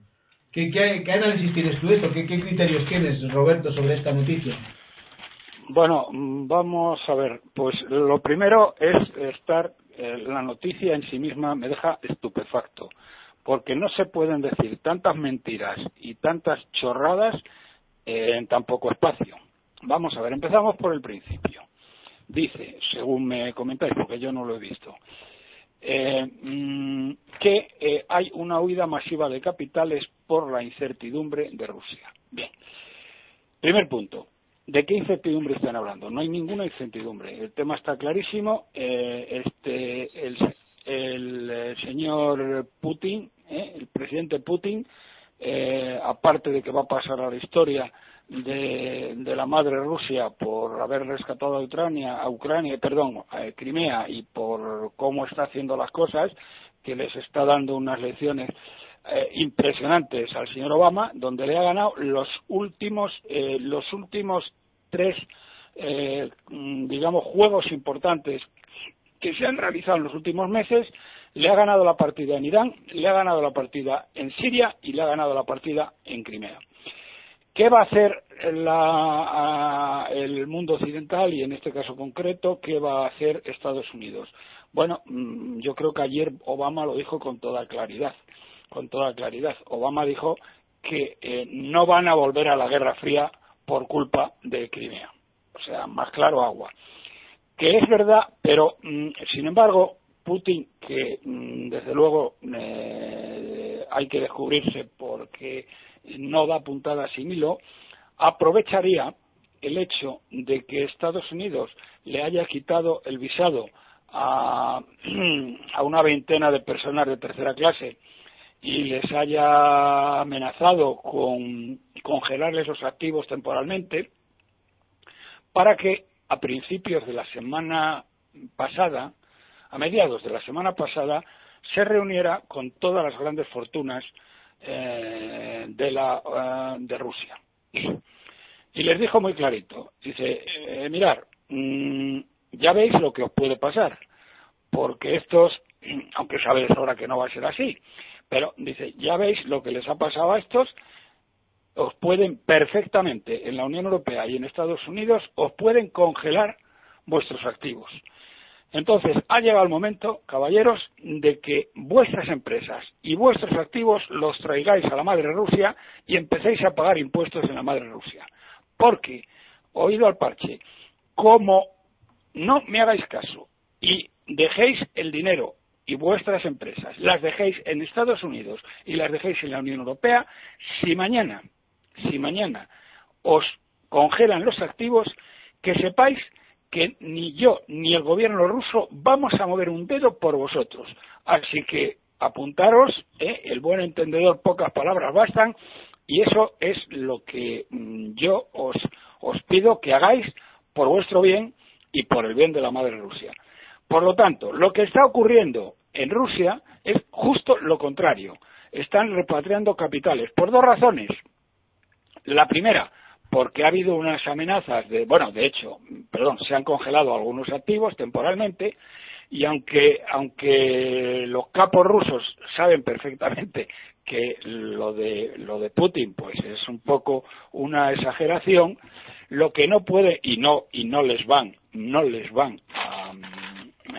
S1: ¿Qué, qué, análisis tienes tú esto? ¿Qué, criterios tienes, Roberto, sobre esta noticia?
S3: Bueno, vamos a ver. Pues lo primero es estar. Eh, la noticia en sí misma me deja estupefacto. Porque no se pueden decir tantas mentiras y tantas chorradas en tan poco espacio. Vamos a ver, empezamos por el principio. Dice, según me comentáis, porque yo no lo he visto, eh, mm, que eh, hay una huida masiva de capitales por la incertidumbre de Rusia. Bien. Primer punto. ¿De qué incertidumbre están hablando? No hay ninguna incertidumbre. El tema está clarísimo. Eh, este, el, el, señor Putin, el presidente Putin, aparte de que va a pasar a la historia de, la madre Rusia por haber rescatado a Ucrania, a Ucrania, perdón, a Crimea y por cómo está haciendo las cosas, que les está dando unas lecciones eh, impresionantes al señor Obama, donde le ha ganado los últimos, eh, los últimos tres, eh, mm, digamos, juegos importantes que se han realizado en los últimos meses, le ha ganado la partida en Irán, le ha ganado la partida en Siria y le ha ganado la partida en Crimea. ¿Qué va a hacer el mundo occidental y en este caso concreto, qué va a hacer Estados Unidos? Bueno, mm, yo creo que ayer Obama lo dijo con toda claridad, con toda claridad. Obama dijo que eh, no van a volver a la Guerra Fría por culpa de Crimea. O sea, más claro agua. Que es verdad, pero mm, sin embargo, Putin, que mm, desde luego eh, hay que descubrirse porque no da puntada sin hilo, aprovecharía el hecho de que Estados Unidos le haya quitado el visado a, una veintena de personas de tercera clase y les haya amenazado con congelarles esos activos temporalmente para que a principios de la semana pasada, a mediados de la semana pasada, se reuniera con todas las grandes fortunas eh, de, la, eh, de Rusia. Y les dijo muy clarito, dice, eh, mirar, mm, ya veis lo que os puede pasar, porque estos, aunque sabéis ahora que no va a ser así, pero dice, ya veis lo que les ha pasado a estos, os pueden perfectamente en la Unión Europea y en Estados Unidos, os pueden congelar vuestros activos. Entonces, ha llegado el momento, caballeros, de que vuestras empresas y vuestros activos los traigáis a la madre Rusia y empecéis a pagar impuestos en la madre Rusia. Porque, oído al parche, como no me hagáis caso y dejéis el dinero y vuestras empresas las dejéis en Estados Unidos y las dejéis en la Unión Europea, si mañana, si mañana os congelan los activos, que sepáis que ni yo ni el gobierno ruso vamos a mover un dedo por vosotros. Así que apuntaros, ¿eh? el buen entendedor, pocas palabras bastan, y eso es lo que mm, yo os, os pido que hagáis por vuestro bien y por el bien de la madre Rusia. Por lo tanto, lo que está ocurriendo en Rusia es justo lo contrario. Están repatriando capitales por dos razones. La primera, porque ha habido unas amenazas de, bueno, de hecho, perdón, se han congelado algunos activos temporalmente y aunque aunque los capos rusos saben perfectamente que lo de lo de Putin pues es un poco una exageración, lo que no puede y no y no les van, no les van a,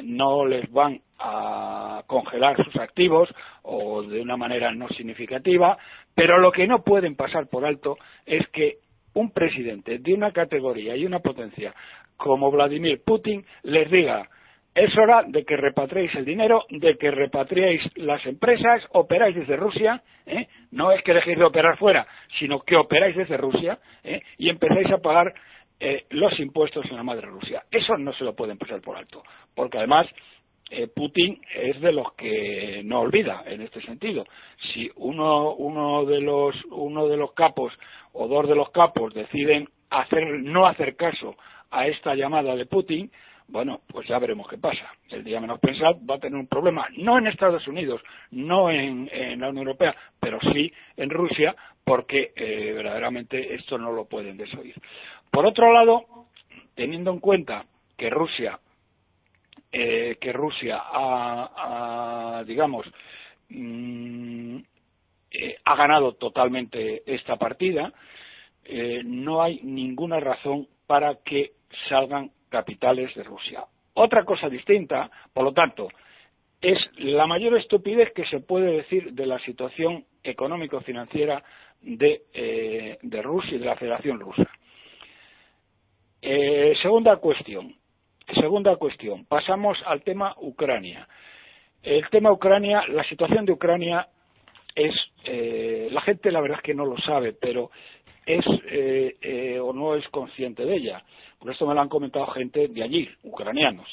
S3: no les van a congelar sus activos o de una manera no significativa, pero lo que no pueden pasar por alto es que un presidente de una categoría y una potencia como Vladimir Putin les diga es hora de que repatriéis el dinero, de que repatriéis las empresas, operáis desde Rusia, ¿eh? no es que dejéis de operar fuera, sino que operáis desde Rusia ¿eh? y empecéis a pagar eh, los impuestos en la madre Rusia. Eso no se lo pueden pasar por alto, porque además Putin es de los que no olvida en este sentido. Si uno, uno de los uno de los capos o dos de los capos deciden hacer, no hacer caso a esta llamada de Putin, bueno, pues ya veremos qué pasa. El día menos pensado va a tener un problema, no en Estados Unidos, no en, la Unión Europea, pero sí en Rusia, porque eh, verdaderamente esto no lo pueden desoír. Por otro lado, teniendo en cuenta que Rusia, eh, que Rusia ha, digamos, mm, eh, ha ganado totalmente esta partida, eh, no hay ninguna razón para que salgan capitales de Rusia. Otra cosa distinta, por lo tanto, es la mayor estupidez que se puede decir de la situación económico-financiera de, de, Rusia y de la Federación Rusa. segunda cuestión. Segunda cuestión. Pasamos al tema Ucrania. el tema Ucrania, la situación de Ucrania es, eh, la gente la verdad es que no lo sabe, pero es eh, eh, o no es consciente de ella. Por esto me lo han comentado gente de allí, ucranianos.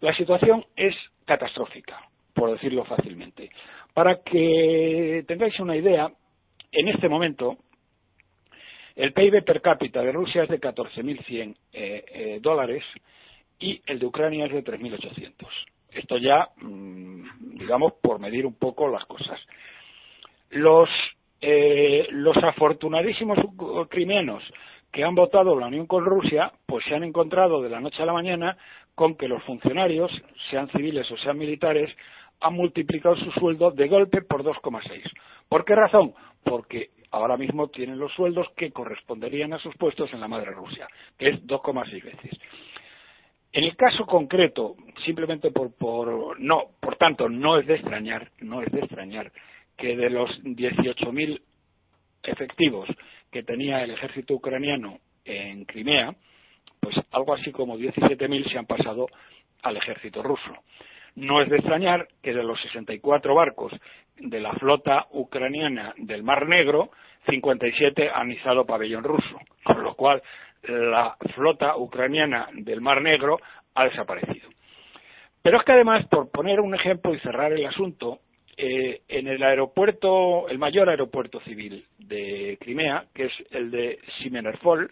S3: La situación es catastrófica, por decirlo fácilmente. Para que tengáis una idea, en este momento el PIB per cápita de Rusia es de 14.100 eh, dólares y el de Ucrania es de 3.800. Esto ya, mm, digamos, por medir un poco las cosas. Los, eh, los afortunadísimos crimeanos que han votado la unión con Rusia, pues se han encontrado de la noche a la mañana con que los funcionarios, sean civiles o sean militares, han multiplicado su sueldo de golpe por 2,6. ¿Por qué razón? Porque ahora mismo tienen los sueldos que corresponderían a sus puestos en la madre Rusia, que es 2,6 veces. En el caso concreto, simplemente por, por, no, por tanto, no es de extrañar, no es de extrañar que de los 18.000 efectivos que tenía el ejército ucraniano en Crimea, pues algo así como 17.000 se han pasado al ejército ruso. No es de extrañar que de los 64 barcos de la flota ucraniana del Mar Negro, 57 han izado pabellón ruso, con lo cual la flota ucraniana del Mar Negro ha desaparecido. Pero es que además, por poner un ejemplo y cerrar el asunto, eh, en el aeropuerto, el mayor aeropuerto civil de Crimea, que es el de Simenerfol,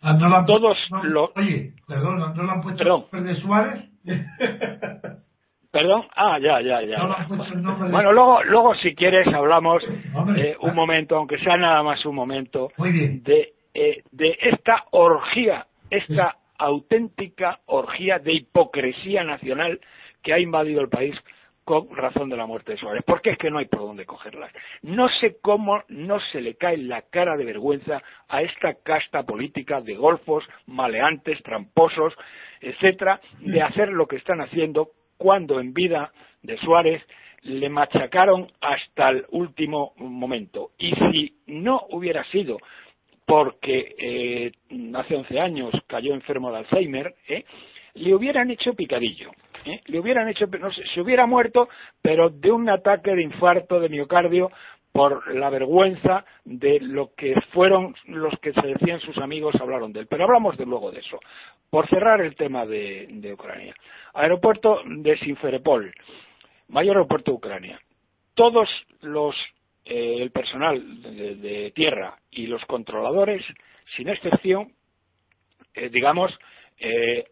S2: ah,
S3: todos los...
S2: Oye, perdón, ¿no lo han puesto el nombre de Suárez?
S3: Perdón, ah, ya, ya, ya. bueno, luego, luego si quieres hablamos eh, un momento, aunque sea nada más un momento, de eh, de esta orgía, esta auténtica orgía de hipocresía nacional que ha invadido el país con razón de la muerte de Suárez, porque es que no hay por dónde cogerlas. No sé cómo no se le cae la cara de vergüenza a esta casta política de golfos, maleantes, tramposos, etcétera, de hacer lo que están haciendo cuando en vida de Suárez le machacaron hasta el último momento. Y si no hubiera sido porque eh, hace 11 años cayó enfermo de Alzheimer, ¿eh? le hubieran hecho picadillo. ¿eh? Le hubieran hecho, no sé, se hubiera muerto, pero de un ataque de infarto de miocardio por la vergüenza de lo que fueron los que se decían sus amigos hablaron de él. Pero hablamos de luego de eso. Por cerrar el tema de, Ucrania. Aeropuerto de Sinferopol, mayor aeropuerto de Ucrania. Todos los eh, el personal de, tierra y los controladores, sin excepción, eh, digamos, eh,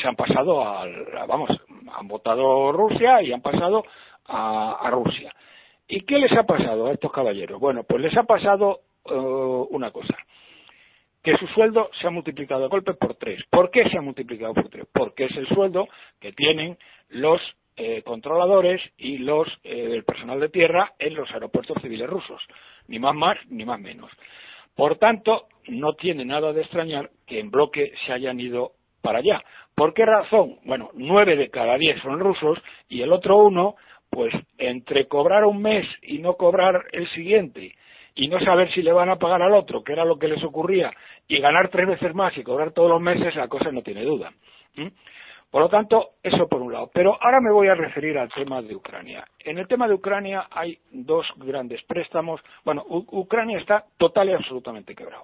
S3: se han pasado al, vamos, han votado Rusia y han pasado a, Rusia. ¿Y qué les ha pasado a estos caballeros? Bueno, pues les ha pasado una cosa, que su sueldo se ha multiplicado de golpe por tres. ¿Por qué se ha multiplicado por tres? Porque es el sueldo que tienen los eh, controladores y los eh, el personal de tierra en los aeropuertos civiles rusos, ni más más ni más menos. Por tanto, no tiene nada de extrañar que en bloque se hayan ido para allá. ¿Por qué razón? Bueno, nueve de cada diez son rusos y el otro uno, pues entre cobrar un mes y no cobrar el siguiente y no saber si le van a pagar al otro, que era lo que les ocurría, y ganar tres veces más y cobrar todos los meses, la cosa no tiene duda. Por lo tanto, eso por un lado. Pero ahora me voy a referir al tema de Ucrania. En el tema de Ucrania hay dos grandes préstamos. Bueno, Ucrania está total y absolutamente quebrado.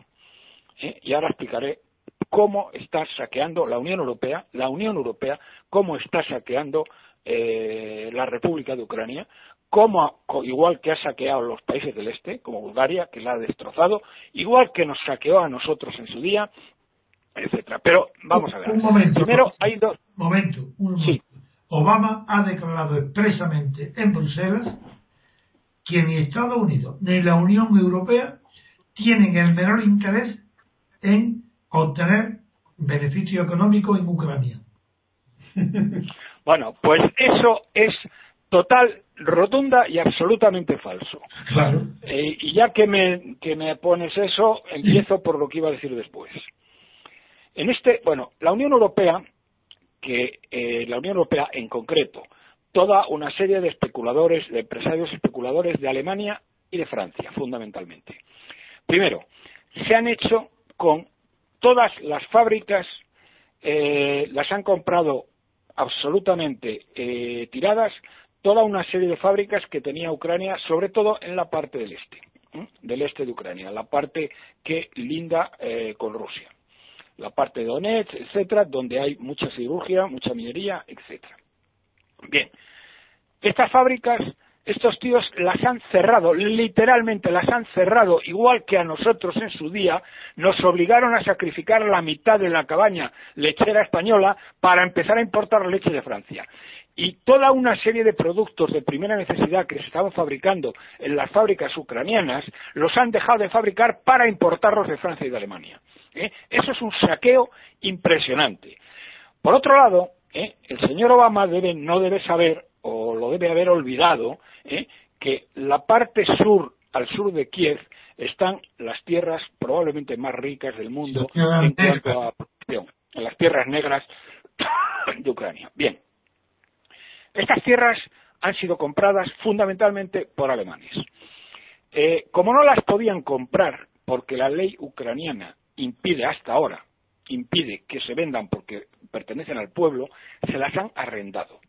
S3: ¿eh? Y ahora explicaré cómo está saqueando la Unión Europea, la Unión Europea, cómo está saqueando eh, la República de Ucrania, cómo, igual que ha saqueado los países del este, como Bulgaria, que la ha destrozado, igual que nos saqueó a nosotros en su día, etcétera. Pero vamos a ver.
S2: Un momento.
S3: Primero hay dos.
S2: Momento. Sí. Obama ha declarado expresamente en Bruselas que ni Estados Unidos ni la Unión Europea tienen el menor interés en obtener beneficio económico en Ucrania.
S3: Bueno, pues eso es total, rotunda y absolutamente falso.
S2: Claro.
S3: Eh, y ya que me, que me pones eso, empiezo por lo que iba a decir después. En este, bueno, la Unión Europea, que eh, la Unión Europea en concreto, toda una serie de especuladores, de empresarios especuladores de Alemania y de Francia, fundamentalmente. Primero, se han hecho con todas las fábricas, eh, las han comprado absolutamente eh, tiradas toda una serie de fábricas que tenía Ucrania, sobre todo en la parte del este, del este de Ucrania, la parte que linda con Rusia, la parte de Donetsk, etcétera, donde hay mucha cirugía, mucha minería, etcétera. Bien, estas fábricas estos tíos las han cerrado, literalmente las han cerrado, igual que a nosotros en su día nos obligaron a sacrificar la mitad de la cabaña lechera española para empezar a importar leche de Francia. Y toda una serie de productos de primera necesidad que se estaban fabricando en las fábricas ucranianas los han dejado de fabricar para importarlos de Francia y de Alemania. ¿Eh? Eso es un saqueo impresionante. Por otro lado, ¿eh? el señor Obama debe, no debe saber o lo debe haber olvidado ¿eh? que la parte sur, al sur de Kiev, están las tierras probablemente más ricas del mundo en cuanto a producción, en las tierras negras de Ucrania. Bien, estas tierras han sido compradas fundamentalmente por alemanes. Eh, como no las podían comprar porque la ley ucraniana impide hasta ahora, impide que se vendan porque pertenecen al pueblo, se las han arrendado.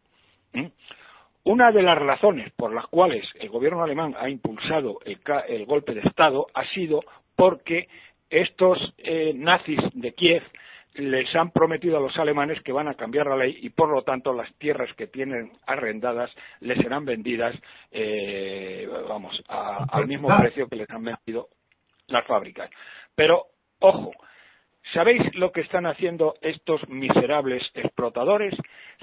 S3: Una de las razones por las cuales el gobierno alemán ha impulsado el, golpe de Estado ha sido porque estos eh, nazis de Kiev les han prometido a los alemanes que van a cambiar la ley y por lo tanto las tierras que tienen arrendadas les serán vendidas eh, vamos al mismo precio que les han vendido las fábricas. Pero ojo ¿Sabéis lo que están haciendo estos miserables explotadores?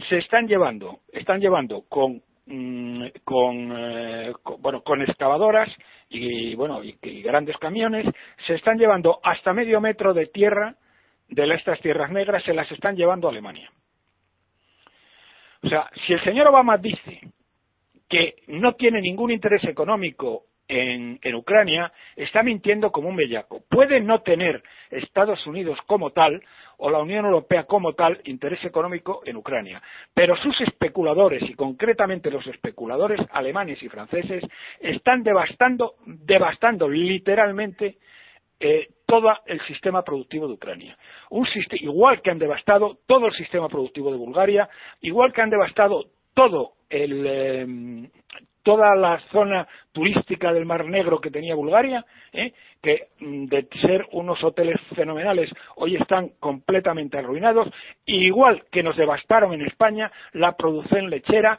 S3: Se están llevando, están llevando con Mm, con, eh, bueno con excavadoras y bueno y, grandes camiones se están llevando hasta medio metro de tierra de estas tierras negras se las están llevando a Alemania o sea si el señor Obama dice que no tiene ningún interés económico en, Ucrania está mintiendo como un bellaco. Puede no tener Estados Unidos como tal o la Unión Europea como tal interés económico en Ucrania, pero sus especuladores y concretamente los especuladores alemanes y franceses están devastando, devastando literalmente eh, todo el sistema productivo de Ucrania. Igual que han devastado todo el sistema productivo de Bulgaria, igual que han devastado todo el, em, toda la zona turística del Mar Negro que tenía Bulgaria, ¿eh? que mm, de ser unos hoteles fenomenales hoy están completamente arruinados, igual que nos devastaron en España la producción lechera,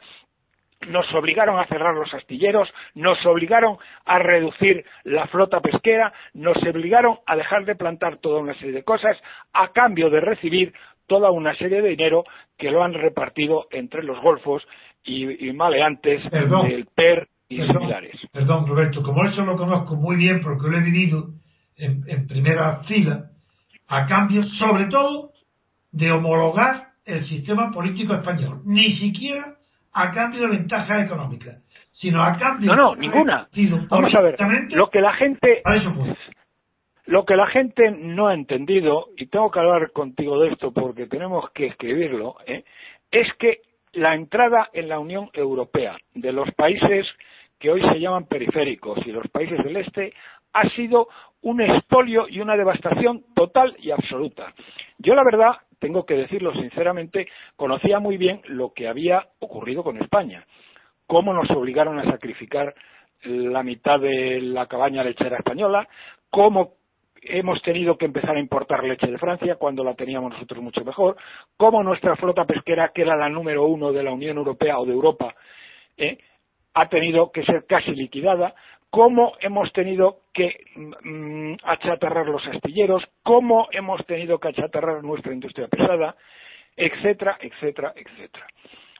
S3: nos obligaron a cerrar los astilleros, nos obligaron a reducir la flota pesquera, nos obligaron a dejar de plantar toda una serie de cosas a cambio de recibir toda una serie de dinero que lo han repartido entre los golfos y, maleantes del PER y similares.
S2: Perdón, Roberto, como eso lo conozco muy bien porque lo he vivido en, primera fila, a cambio, sobre todo, de homologar el sistema político español. Ni siquiera a cambio de ventajas económicas, sino a cambio.
S3: No, no, ninguna. Vamos a ver. Lo que la gente. Lo que la gente no ha entendido, y tengo que hablar contigo de esto porque tenemos que escribirlo, ¿eh? es que la entrada en la Unión Europea de los países que hoy se llaman periféricos y los países del este ha sido un expolio y una devastación total y absoluta. Yo la verdad, tengo que decirlo sinceramente, conocía muy bien lo que había ocurrido con España, cómo nos obligaron a sacrificar la mitad de la cabaña lechera española, cómo hemos tenido que empezar a importar leche de Francia cuando la teníamos nosotros mucho mejor, cómo nuestra flota pesquera, que era la número uno de la Unión Europea o de Europa, eh, ha tenido que ser casi liquidada, cómo hemos tenido que mm, achatarrar los astilleros, cómo hemos tenido que achatarrar nuestra industria pesada, etcétera, etcétera, etcétera.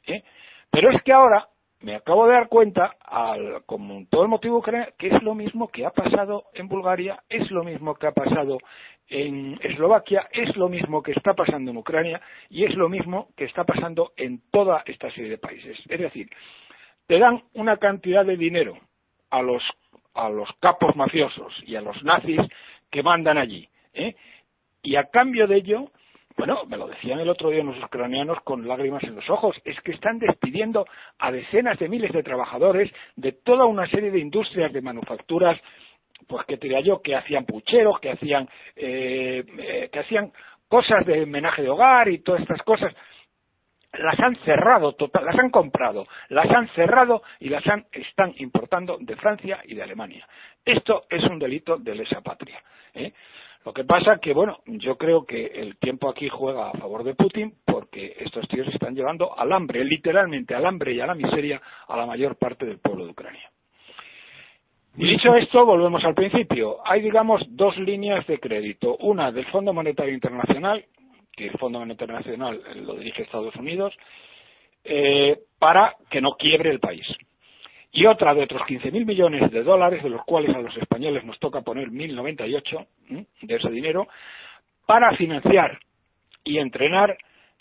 S3: ¿eh? Pero es que ahora me acabo de dar cuenta, al, como todo el motivo que es lo mismo que ha pasado en Bulgaria, es lo mismo que ha pasado en Eslovaquia, es lo mismo que está pasando en Ucrania y es lo mismo que está pasando en toda esta serie de países. Es decir, te dan una cantidad de dinero a los, a los capos mafiosos y a los nazis que mandan allí, ¿eh? y a cambio de ello bueno, me lo decían el otro día los ucranianos con lágrimas en los ojos, es que están despidiendo a decenas de miles de trabajadores de toda una serie de industrias de manufacturas, pues que diría yo, que hacían pucheros, que hacían, eh, eh, que hacían cosas de homenaje de hogar y todas estas cosas. las han cerrado total, las han comprado, las han cerrado y las han, están importando de Francia y de Alemania. Esto es un delito de lesa patria. ¿eh? Lo que pasa que, bueno, yo creo que el tiempo aquí juega a favor de Putin porque estos tíos están llevando al hambre, literalmente al hambre y a la miseria a la mayor parte del pueblo de Ucrania. Y dicho esto, volvemos al principio. Hay, digamos, dos líneas de crédito. Una del Fondo Monetario Internacional, que el Fondo Monetario Internacional lo dirige Estados Unidos, eh, para que no quiebre el país. Y otra de otros 15.000 millones de dólares, de los cuales a los españoles nos toca poner 1.098 de ese dinero, para financiar y entrenar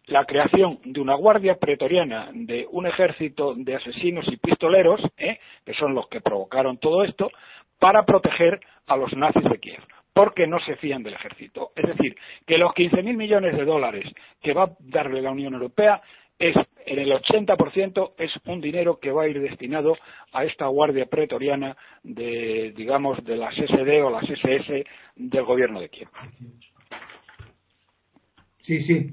S3: la creación de una guardia pretoriana, de un ejército de asesinos y pistoleros, ¿eh? que son los que provocaron todo esto, para proteger a los nazis de Kiev, porque no se fían del ejército. Es decir, que los 15.000 millones de dólares que va a darle la Unión Europea es en el 80% es un dinero que va a ir destinado a esta guardia pretoriana de digamos de las SD o las SS del gobierno de Kiev.
S1: Sí, sí.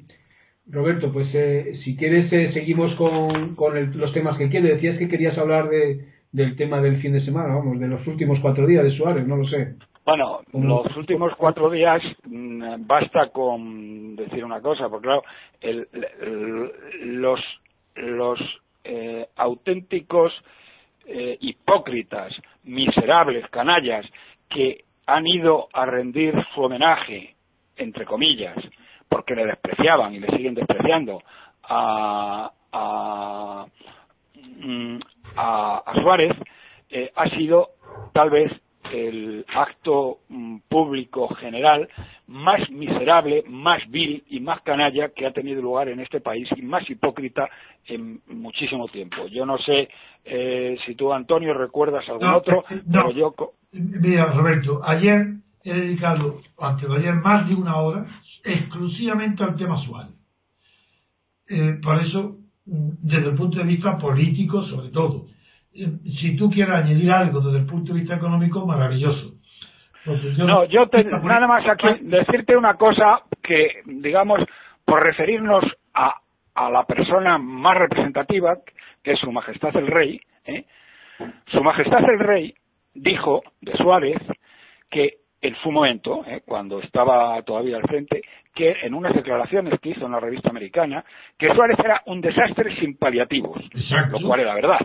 S1: Roberto, pues eh, si quieres eh, seguimos con, con los temas que quieres. Decías que querías hablar de, del tema del fin de semana, vamos, de los últimos cuatro días de Suárez, no lo sé.
S3: Bueno, los últimos cuatro días mm, basta con decir una cosa, porque claro, el, los, los eh, auténticos hipócritas, miserables, canallas, que han ido a rendir su homenaje, entre comillas, porque le despreciaban y le siguen despreciando a, a, mm, Suárez, eh, ha sido tal vez el acto mm, público general más miserable, más vil y más canalla que ha tenido lugar en este país y más hipócrita en muchísimo tiempo. Yo no sé eh, si tú, Antonio, recuerdas algún otro,
S2: eh, pero yo... Mira, Roberto, ayer he dedicado, antes de ayer, más de una hora exclusivamente al tema Suárez. Eh, por eso, desde el punto de vista político, sobre todo. Si tú quieres añadir algo desde el punto de vista económico, maravilloso.
S3: no, yo nada más aquí decirte una cosa que, digamos, por referirnos a, a la persona más representativa, que es Su Majestad el Rey, ¿eh? Su Majestad el Rey dijo de Suárez que en su momento, eh, cuando estaba todavía al frente, que en unas declaraciones que hizo en la revista americana, que Suárez era un desastre sin paliativos, lo cual era verdad.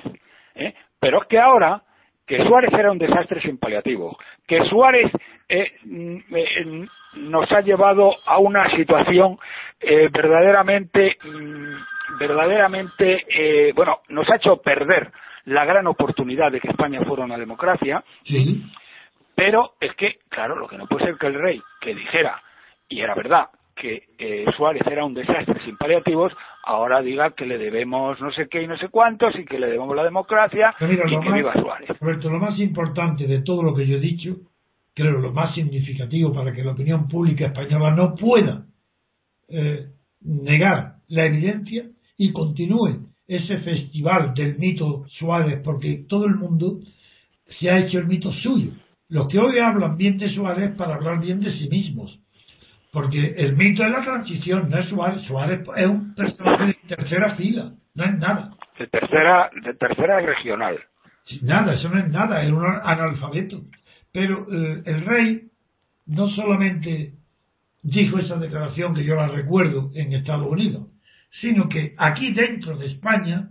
S3: ¿Eh? Pero es que ahora, que Suárez era un desastre sin paliativos, que Suárez eh, mm, nos ha llevado a una situación verdaderamente, mm, verdaderamente, bueno, nos ha hecho perder la gran oportunidad de que España fuera una democracia.
S2: Sí.
S3: Pero es que, claro, lo que no puede ser que el rey que dijera, y era verdad, que eh, Suárez era un desastre sin paliativos, ahora diga que le debemos no sé qué y no sé cuántos y que le debemos la democracia y que viva Suárez.
S2: Roberto, lo más importante de todo lo que yo he dicho, creo lo más significativo para que la opinión pública española no pueda eh, negar la evidencia y continúe ese festival del mito Suárez, porque todo el mundo se ha hecho el mito suyo. Los que hoy hablan bien de Suárez para hablar bien de sí mismos. Porque el mito de la transición no es Suárez. Suárez es un personaje de tercera fila. No es nada.
S3: De tercera, de tercera regional.
S2: nada, eso no es nada. Es un analfabeto. Pero eh, el rey no solamente dijo esa declaración que yo la recuerdo en Estados Unidos, sino que aquí dentro de España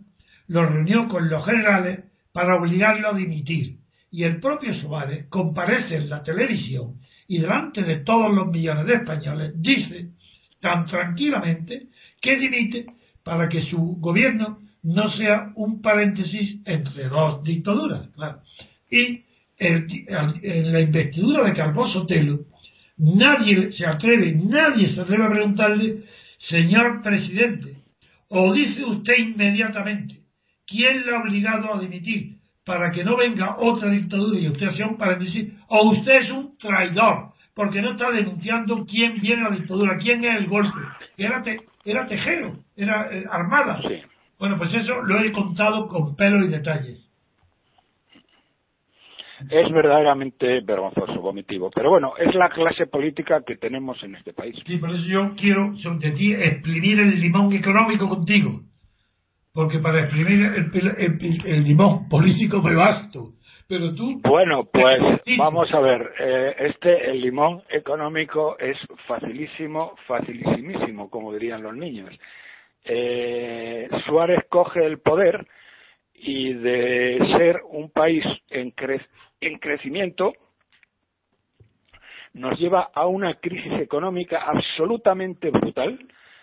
S2: lo reunió con los generales para obligarlo a dimitir y el propio Suárez comparece en la televisión y delante de todos los millones de españoles dice tan tranquilamente que dimite para que su gobierno no sea un paréntesis entre dos dictaduras. Y en la investidura de Calvo Sotelo, nadie se atreve, nadie se atreve a preguntarle, señor presidente, o dice usted inmediatamente, ¿quién le ha obligado a dimitir? Para que no venga otra dictadura y usted sea un paréntesis, o usted es un traidor, porque no está denunciando quién viene la dictadura, quién es el golpe. Era, era tejero, era eh, armada. Bueno, pues eso lo he contado con pelo y detalles.
S3: Es verdaderamente vergonzoso, vomitivo. Pero bueno, es la clase política que tenemos en este país.
S2: Sí, por eso yo quiero, sobre ti, exprimir el limón económico contigo Porque para exprimir el, limón político me basto. Pero tú.
S3: Bueno, pues vamos a ver. Eh, este, el limón económico es facilísimo, facilísimísimo, como dirían los niños. Eh, Suárez coge el poder y de ser un país en, en crecimiento nos lleva a una crisis económica absolutamente brutal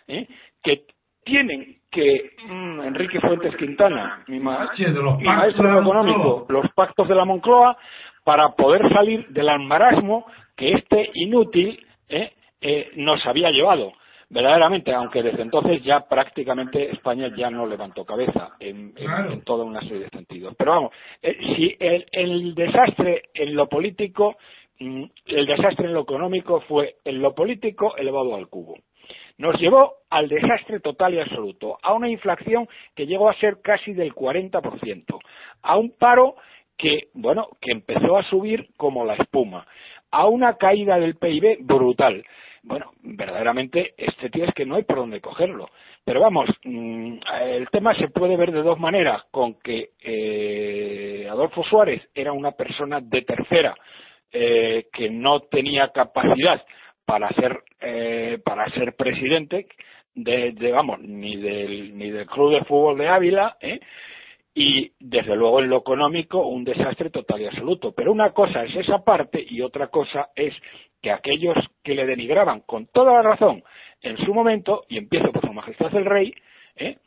S3: ¿eh? que tienen que mm, Enrique Fuentes Quintana, mi, maestro económico, los pactos de la Moncloa, para poder salir del almarasmo que este inútil ¿eh? Eh, nos había llevado verdaderamente, aunque desde entonces ya prácticamente España ya no levantó cabeza en, toda una serie de sentidos. Pero vamos, eh, si el, desastre en lo político, mm, el desastre en lo económico fue en lo político elevado al cubo. Nos llevó al desastre total y absoluto, a una inflación que llegó a ser casi del 40%, a un paro que, bueno, que empezó a subir como la espuma, a una caída del PIB brutal, bueno, verdaderamente este tío es que no hay por dónde cogerlo. Pero vamos, mm, el tema se puede ver de dos maneras, con que eh, Adolfo Suárez era una persona de tercera eh, que no tenía capacidad para ser eh, para ser presidente de, vamos ni del ni del club de fútbol de Ávila ¿eh? y desde luego en lo económico un desastre total y absoluto. Pero una cosa es esa parte y otra cosa es que aquellos que le denigraban con toda la razón en su momento, y empiezo por su majestad el rey, ¿eh?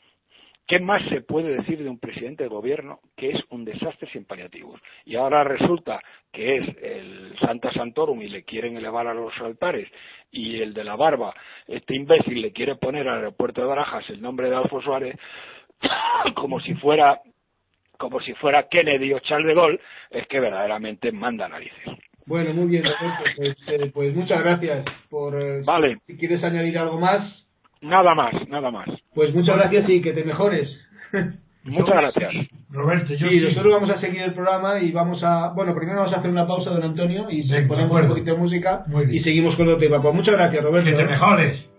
S3: ¿Qué más se puede decir de un presidente de gobierno que es un desastre sin paliativos? Y ahora resulta que es el Santa Santorum y le quieren elevar a los altares, y el de la barba, este imbécil le quiere poner al aeropuerto de Barajas el nombre de Alfonso Suárez, como si fuera como si fuera Kennedy o Charles de Gaulle, es que verdaderamente manda narices.
S1: Bueno, muy bien, Pues, eh, pues muchas gracias por... Eh,
S3: vale.
S1: Si quieres añadir algo más.
S3: Nada más, nada más.
S1: Pues muchas gracias y que te mejores.
S3: Muchas gracias.
S2: Roberto, yo
S1: sí, nosotros vamos a seguir el programa y vamos a... Bueno, primero vamos a hacer una pausa, don Antonio, y ponemos un poquito de música y seguimos con otro tema. Pues muchas gracias, Roberto.
S2: Que te mejores.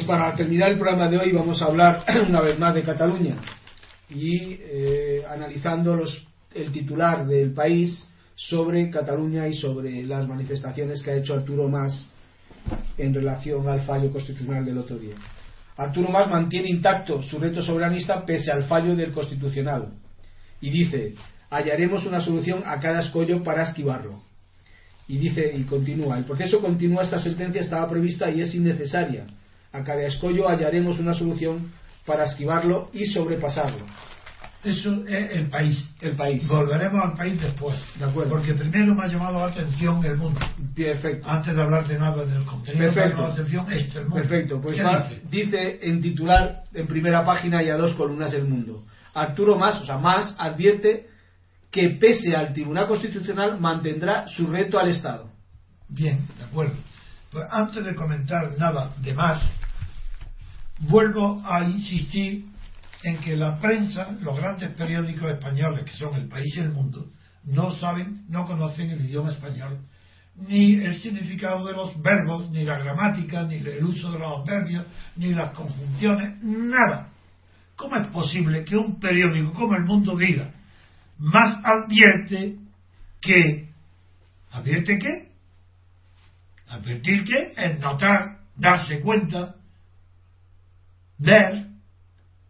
S1: Para terminar el programa de hoy vamos a hablar una vez más de Cataluña y eh, analizando los, el titular del país sobre Cataluña y sobre las manifestaciones que ha hecho Arturo Mas en relación al fallo constitucional del otro día. Arturo Mas mantiene intacto su reto soberanista pese al fallo del constitucional y dice hallaremos una solución a cada escollo para esquivarlo. Y dice y continúa, el proceso continúa, esta sentencia estaba prevista y es innecesaria a cada escollo hallaremos una solución para esquivarlo y sobrepasarlo.
S2: Eso es el país.
S1: El país.
S2: Volveremos al país después.
S1: De acuerdo.
S2: Porque primero me ha llamado la atención el mundo.
S1: Perfecto.
S2: Antes de hablar de nada del contenido,
S1: Perfecto.
S2: me ha la atención este, el mundo.
S1: Perfecto. Pues dice? en titular, en primera página y a dos columnas el mundo. Arturo Más, o sea, Más advierte que pese al Tribunal Constitucional mantendrá su reto al Estado.
S2: Bien, de acuerdo. Pues antes de comentar nada de más, vuelvo a insistir en que la prensa, los grandes periódicos españoles, que son el país y el mundo, no saben, no conocen el idioma español, ni el significado de los verbos, ni la gramática, ni el uso de los adverbios, ni las conjunciones, nada. ¿Cómo es posible que un periódico como El Mundo diga, más advierte que, advierte qué? Que es notar, darse cuenta, ver,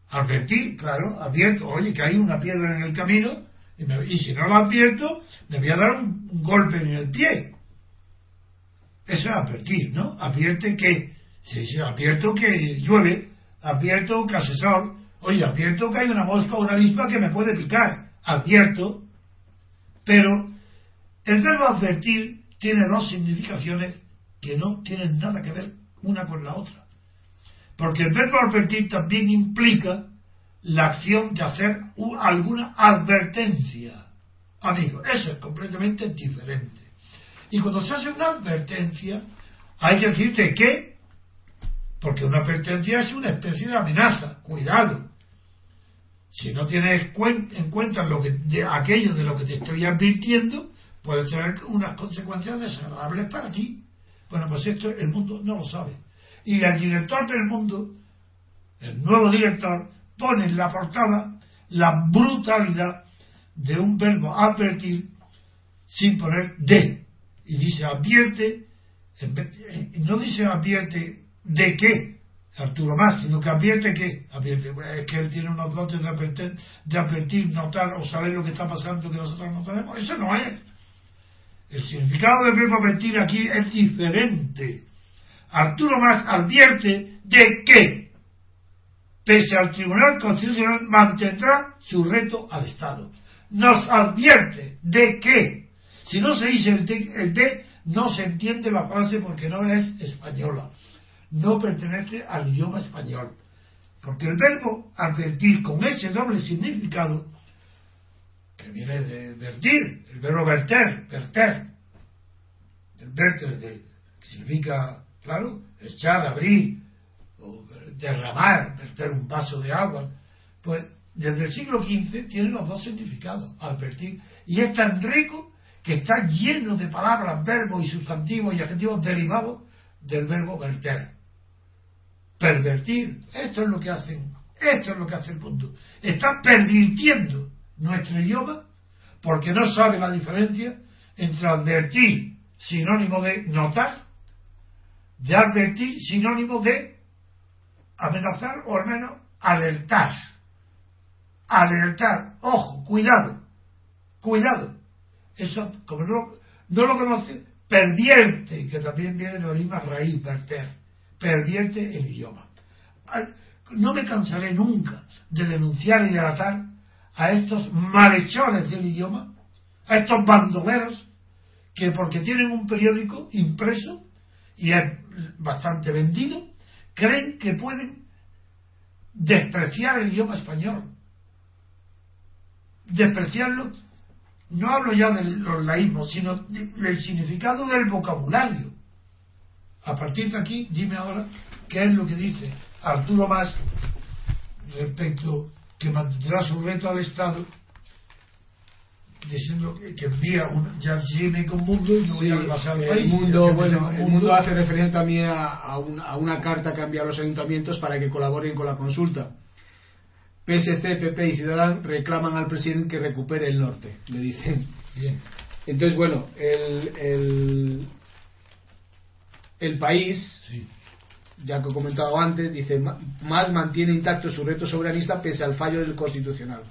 S2: advertir, claro, advierto, oye, que hay una piedra en el camino, y, si no la advierto, me voy a dar un, golpe en el pie. Eso es advertir, ¿no? Advierte que Sí, sí, advierto que llueve, advierto que hace sol, oye, advierto que hay una mosca o una avispa que me puede picar, advierto, pero el verbo advertir tiene dos significaciones que no tienen nada que ver una con la otra. Porque el verbo advertir también implica la acción de hacer alguna advertencia. Amigo, eso es completamente diferente. Y cuando se hace una advertencia, hay que decirte que, porque una advertencia es una especie de amenaza, cuidado. Si no tienes en cuenta lo que, de aquello de lo que te estoy advirtiendo, puede tener unas consecuencias desagradables para ti. Bueno, pues esto el mundo no lo sabe. Y el director del mundo, el nuevo director, pone en la portada la brutalidad de un verbo advertir sin poner de. Y dice advierte, no dice advierte de qué, Arturo Más, sino que advierte que, advierte, es que él tiene unos dotes de advertir, de advertir, notar o saber lo que está pasando que nosotros no tenemos. Eso no es. El significado del verbo advertir aquí es diferente. Arturo Más advierte de que pese al Tribunal Constitucional, mantendrá su reto al Estado. Nos advierte de que, si no se dice el de, no se entiende la frase porque no es española, no pertenece al idioma español. Porque el verbo advertir con ese doble significado, que viene de vertir, el verbo verter, verter, el verter que significa, claro, echar, abrir, o derramar, verter un vaso de agua, pues desde el siglo XV tiene los dos significados, advertir, y es tan rico que está lleno de palabras, verbos y sustantivos y adjetivos derivados del verbo verter. Pervertir, esto es lo que hacen, esto es lo que hace el mundo. Está pervirtiendo nuestro idioma porque no sabe la diferencia entre advertir, sinónimo de notar, de advertir, sinónimo de amenazar o al menos alertar. Alertar. Ojo, cuidado. Cuidado. Eso, como no, no lo conoce, pervierte, que también viene de la misma raíz, verter. Pervierte el idioma. No me cansaré nunca de denunciar y de atar a estos malhechores del idioma, a estos bandoleros, que porque tienen un periódico impreso y es bastante vendido, creen que pueden despreciar el idioma español. Despreciarlo, no hablo ya de los laísmos, sino del significado del vocabulario. A partir de aquí, dime ahora qué es lo que dice Arturo Más respecto que mantendrá su reto al Estado diciendo que envía un, ya viene con mundo y no voy a pasar el,
S1: país, mundo bueno el mundo hace referencia también a, una, a, una, carta que envía a los ayuntamientos para que colaboren con la consulta PSC, PP y Ciudadanos reclaman al presidente que recupere el norte le dicen
S2: Bien.
S1: entonces bueno el el, el país
S2: sí.
S1: Ya que he comentado antes dice más mantiene intacto su reto soberanista pese al fallo del constitucional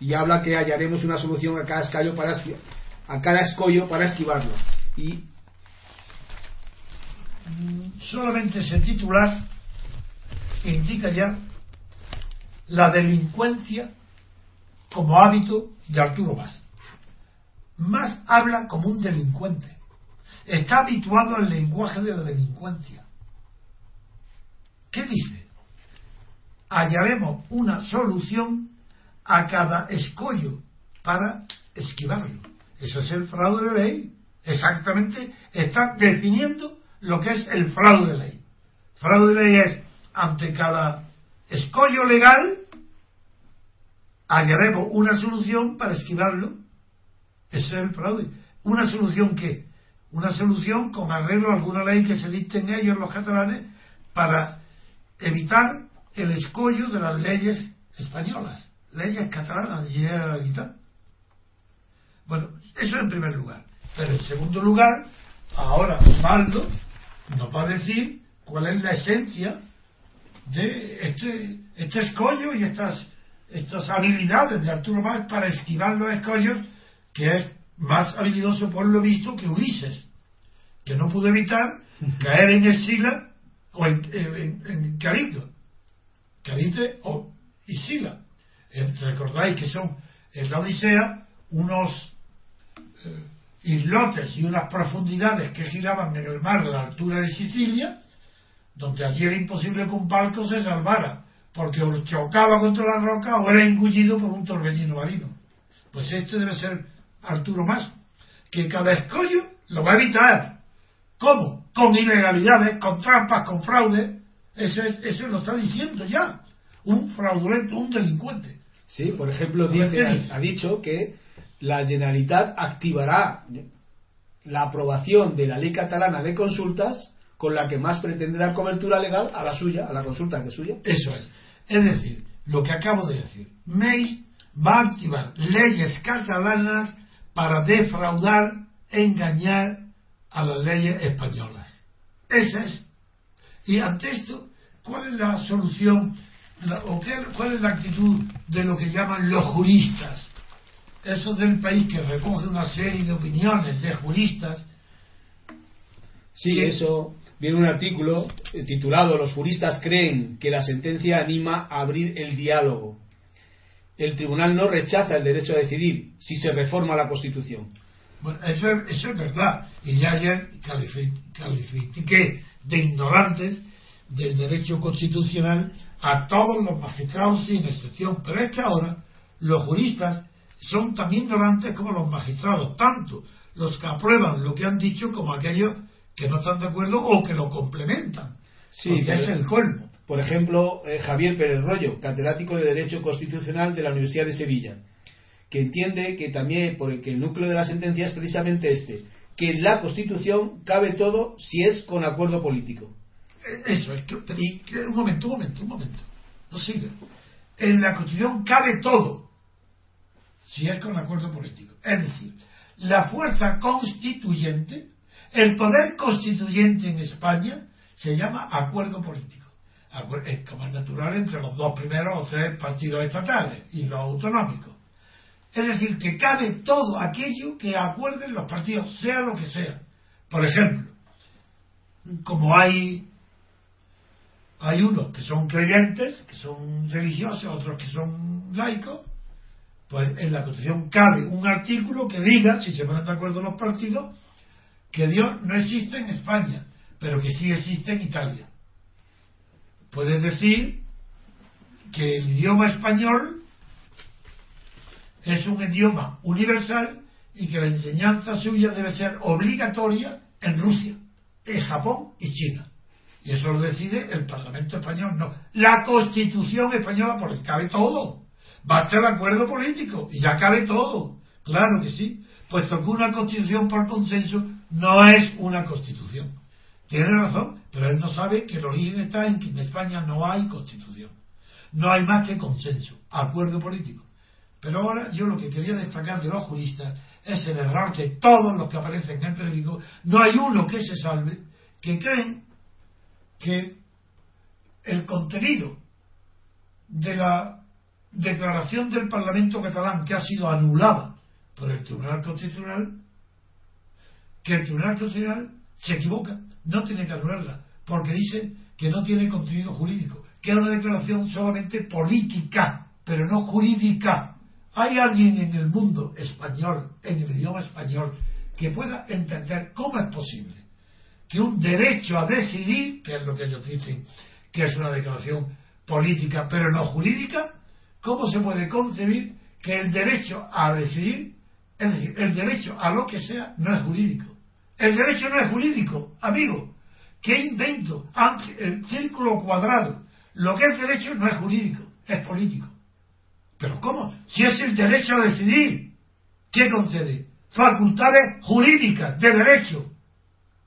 S1: y habla que hallaremos una solución a cada escollo para a cada escollo para esquivarlo y
S2: solamente ese titular indica ya la delincuencia como hábito de Arturo Más. Más habla como un delincuente. Está habituado al lenguaje de la delincuencia. ¿Qué dice? Hallaremos una solución a cada escollo para esquivarlo. Eso es el fraude de ley. Exactamente está definiendo lo que es el fraude de ley. Fraude de ley es ante cada escollo legal hallaremos una solución para esquivarlo. Ese es el fraude. ¿Una solución qué? Una solución con arreglo a alguna ley que se dicte en ellos los catalanes para evitar el escollo de las leyes españolas leyes catalanas de Generalitat. Bueno, eso en primer lugar. Pero en segundo lugar, ahora Osvaldo nos va a decir cuál es la esencia de este, este escollo y estas, estas habilidades de Arturo Más para esquivar los escollos, que es más habilidoso por lo visto que Ulises, que no pudo evitar caer en Escila o en, en, en o Isila. Eh, recordáis que son en la Odisea unos eh, islotes y unas profundidades que giraban en el mar a la altura de Sicilia, donde allí era imposible que un barco se salvara, porque o chocaba contra la roca o era engullido por un torbellino marino. Pues este debe ser Arturo Más, que cada escollo lo va a evitar. ¿Cómo? Con ilegalidades, con trampas, con fraude. Eso, es, eso lo está diciendo ya. Un fraudulento, un delincuente.
S1: Sí, por ejemplo, dice, ha dicho que la Generalitat activará la aprobación de la ley catalana de consultas con la que más pretende dar cobertura legal a la suya, a la consulta que suya.
S2: Eso es. Es decir, lo que acabo de decir. MEI va a activar leyes catalanas para defraudar, engañar a las leyes españolas. Esa es. Y ante esto, ¿cuál es la solución o qué, cuál es la actitud de lo que llaman los juristas? Eso del país que recoge una serie de opiniones de juristas.
S1: Sí, eso viene un artículo eh, titulado Los juristas creen que la sentencia anima a abrir el diálogo. El tribunal no rechaza el derecho a decidir si se reforma la Constitución.
S2: Bueno, eso, es verdad. Y ya ayer califiqué de ignorantes del derecho constitucional a todos los magistrados sin excepción. Pero es que ahora los juristas son tan ignorantes como los magistrados, tanto los que aprueban lo que han dicho como aquellos que no están de acuerdo o que lo complementan. Sí, es el colmo.
S1: Por ejemplo, eh, Javier Pérez Rollo, catedrático de Derecho Constitucional de la Universidad de Sevilla, que entiende que también, porque el núcleo de la sentencia es precisamente este, que en la Constitución cabe todo si es con acuerdo político.
S2: Eso, es que, un momento, un momento, un momento. No sigue. En la Constitución cabe todo si es con acuerdo político. Es decir, la fuerza constituyente el poder constituyente en España se llama acuerdo político. Es como es natural entre los dos primeros o tres partidos estatales y los autonómicos. Es decir, que cabe todo aquello que acuerden los partidos, sea lo que sea. Por ejemplo, como hay hay unos que son creyentes, que son religiosos, otros que son laicos, pues en la Constitución cabe un artículo que diga, si se ponen de acuerdo los partidos, que Dios no existe en España, pero que sí existe en Italia. Puedes decir que el idioma español es un idioma universal y que la enseñanza suya debe ser obligatoria en Rusia, en Japón y China. Y eso lo decide el Parlamento español, no. La Constitución española, porque cabe todo. Basta el acuerdo político y ya cabe todo. Claro que sí. Puesto que una constitución por consenso no es una constitución. Tiene razón, pero él no sabe que el origen está en que en España no hay constitución. No hay más que consenso, acuerdo político. Pero ahora yo lo que quería destacar de los juristas es el error que todos los que aparecen en el periódico, no hay uno que se salve, que creen que el contenido de la declaración del Parlamento catalán que ha sido anulada por el Tribunal Constitucional que el Tribunal Constitucional se equivoca, no tiene que anularla, porque dice que no tiene contenido jurídico, que es una declaración solamente política, pero no jurídica. ¿Hay alguien en el mundo español, en el idioma español, que pueda entender cómo es posible que un derecho a decidir, que es lo que ellos dicen, que es una declaración política, pero no jurídica, cómo se puede concebir que el derecho a decidir, es decir, el derecho a lo que sea, no es jurídico? El derecho no es jurídico, amigo. ¿Qué invento? El círculo cuadrado. Lo que es derecho no es jurídico, es político. ¿Pero cómo? Si es el derecho a decidir, ¿qué concede? Facultades jurídicas de derecho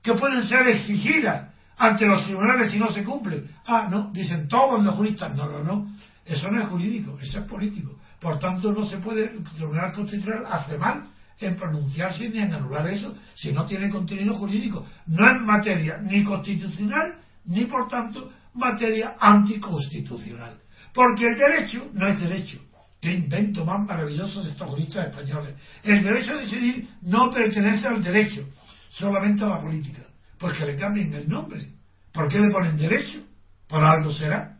S2: que pueden ser exigidas ante los tribunales si no se cumplen. Ah, no, dicen todos los juristas. No, no, no. Eso no es jurídico, eso es político. Por tanto, no se puede, el Tribunal Constitucional hace mal en pronunciarse ni en anular eso si no tiene contenido jurídico. No es materia ni constitucional ni por tanto materia anticonstitucional. Porque el derecho no es derecho. Qué invento más maravilloso de estos juristas españoles. El derecho a decidir no pertenece al derecho, solamente a la política. Pues que le cambien el nombre. ¿Por qué le ponen derecho? Por algo será.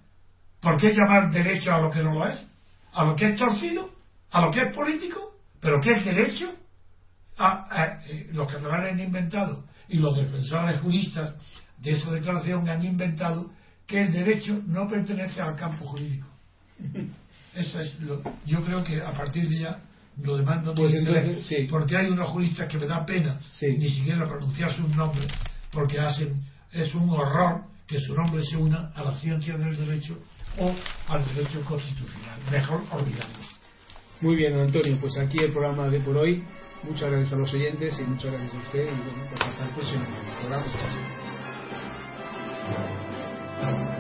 S2: ¿Por qué llamar derecho a lo que no lo es? ¿A lo que es torcido? ¿A lo que es político? ¿Pero qué es derecho? Ah, eh, los catalanes han inventado y los defensores juristas de esa declaración han inventado que el derecho no pertenece al campo jurídico. Eso es lo, yo creo que a partir de ya lo demás no
S1: pues
S2: porque hay unos juristas que me da pena ni siquiera pronunciar sus nombres porque hacen es un horror que su nombre se una a la ciencia del derecho o al derecho constitucional. Mejor olvidarlo.
S1: Muy bien Antonio pues aquí el programa de por hoy. Muchas gracias a los oyentes y muchas gracias a usted y bueno, pues hasta el programa.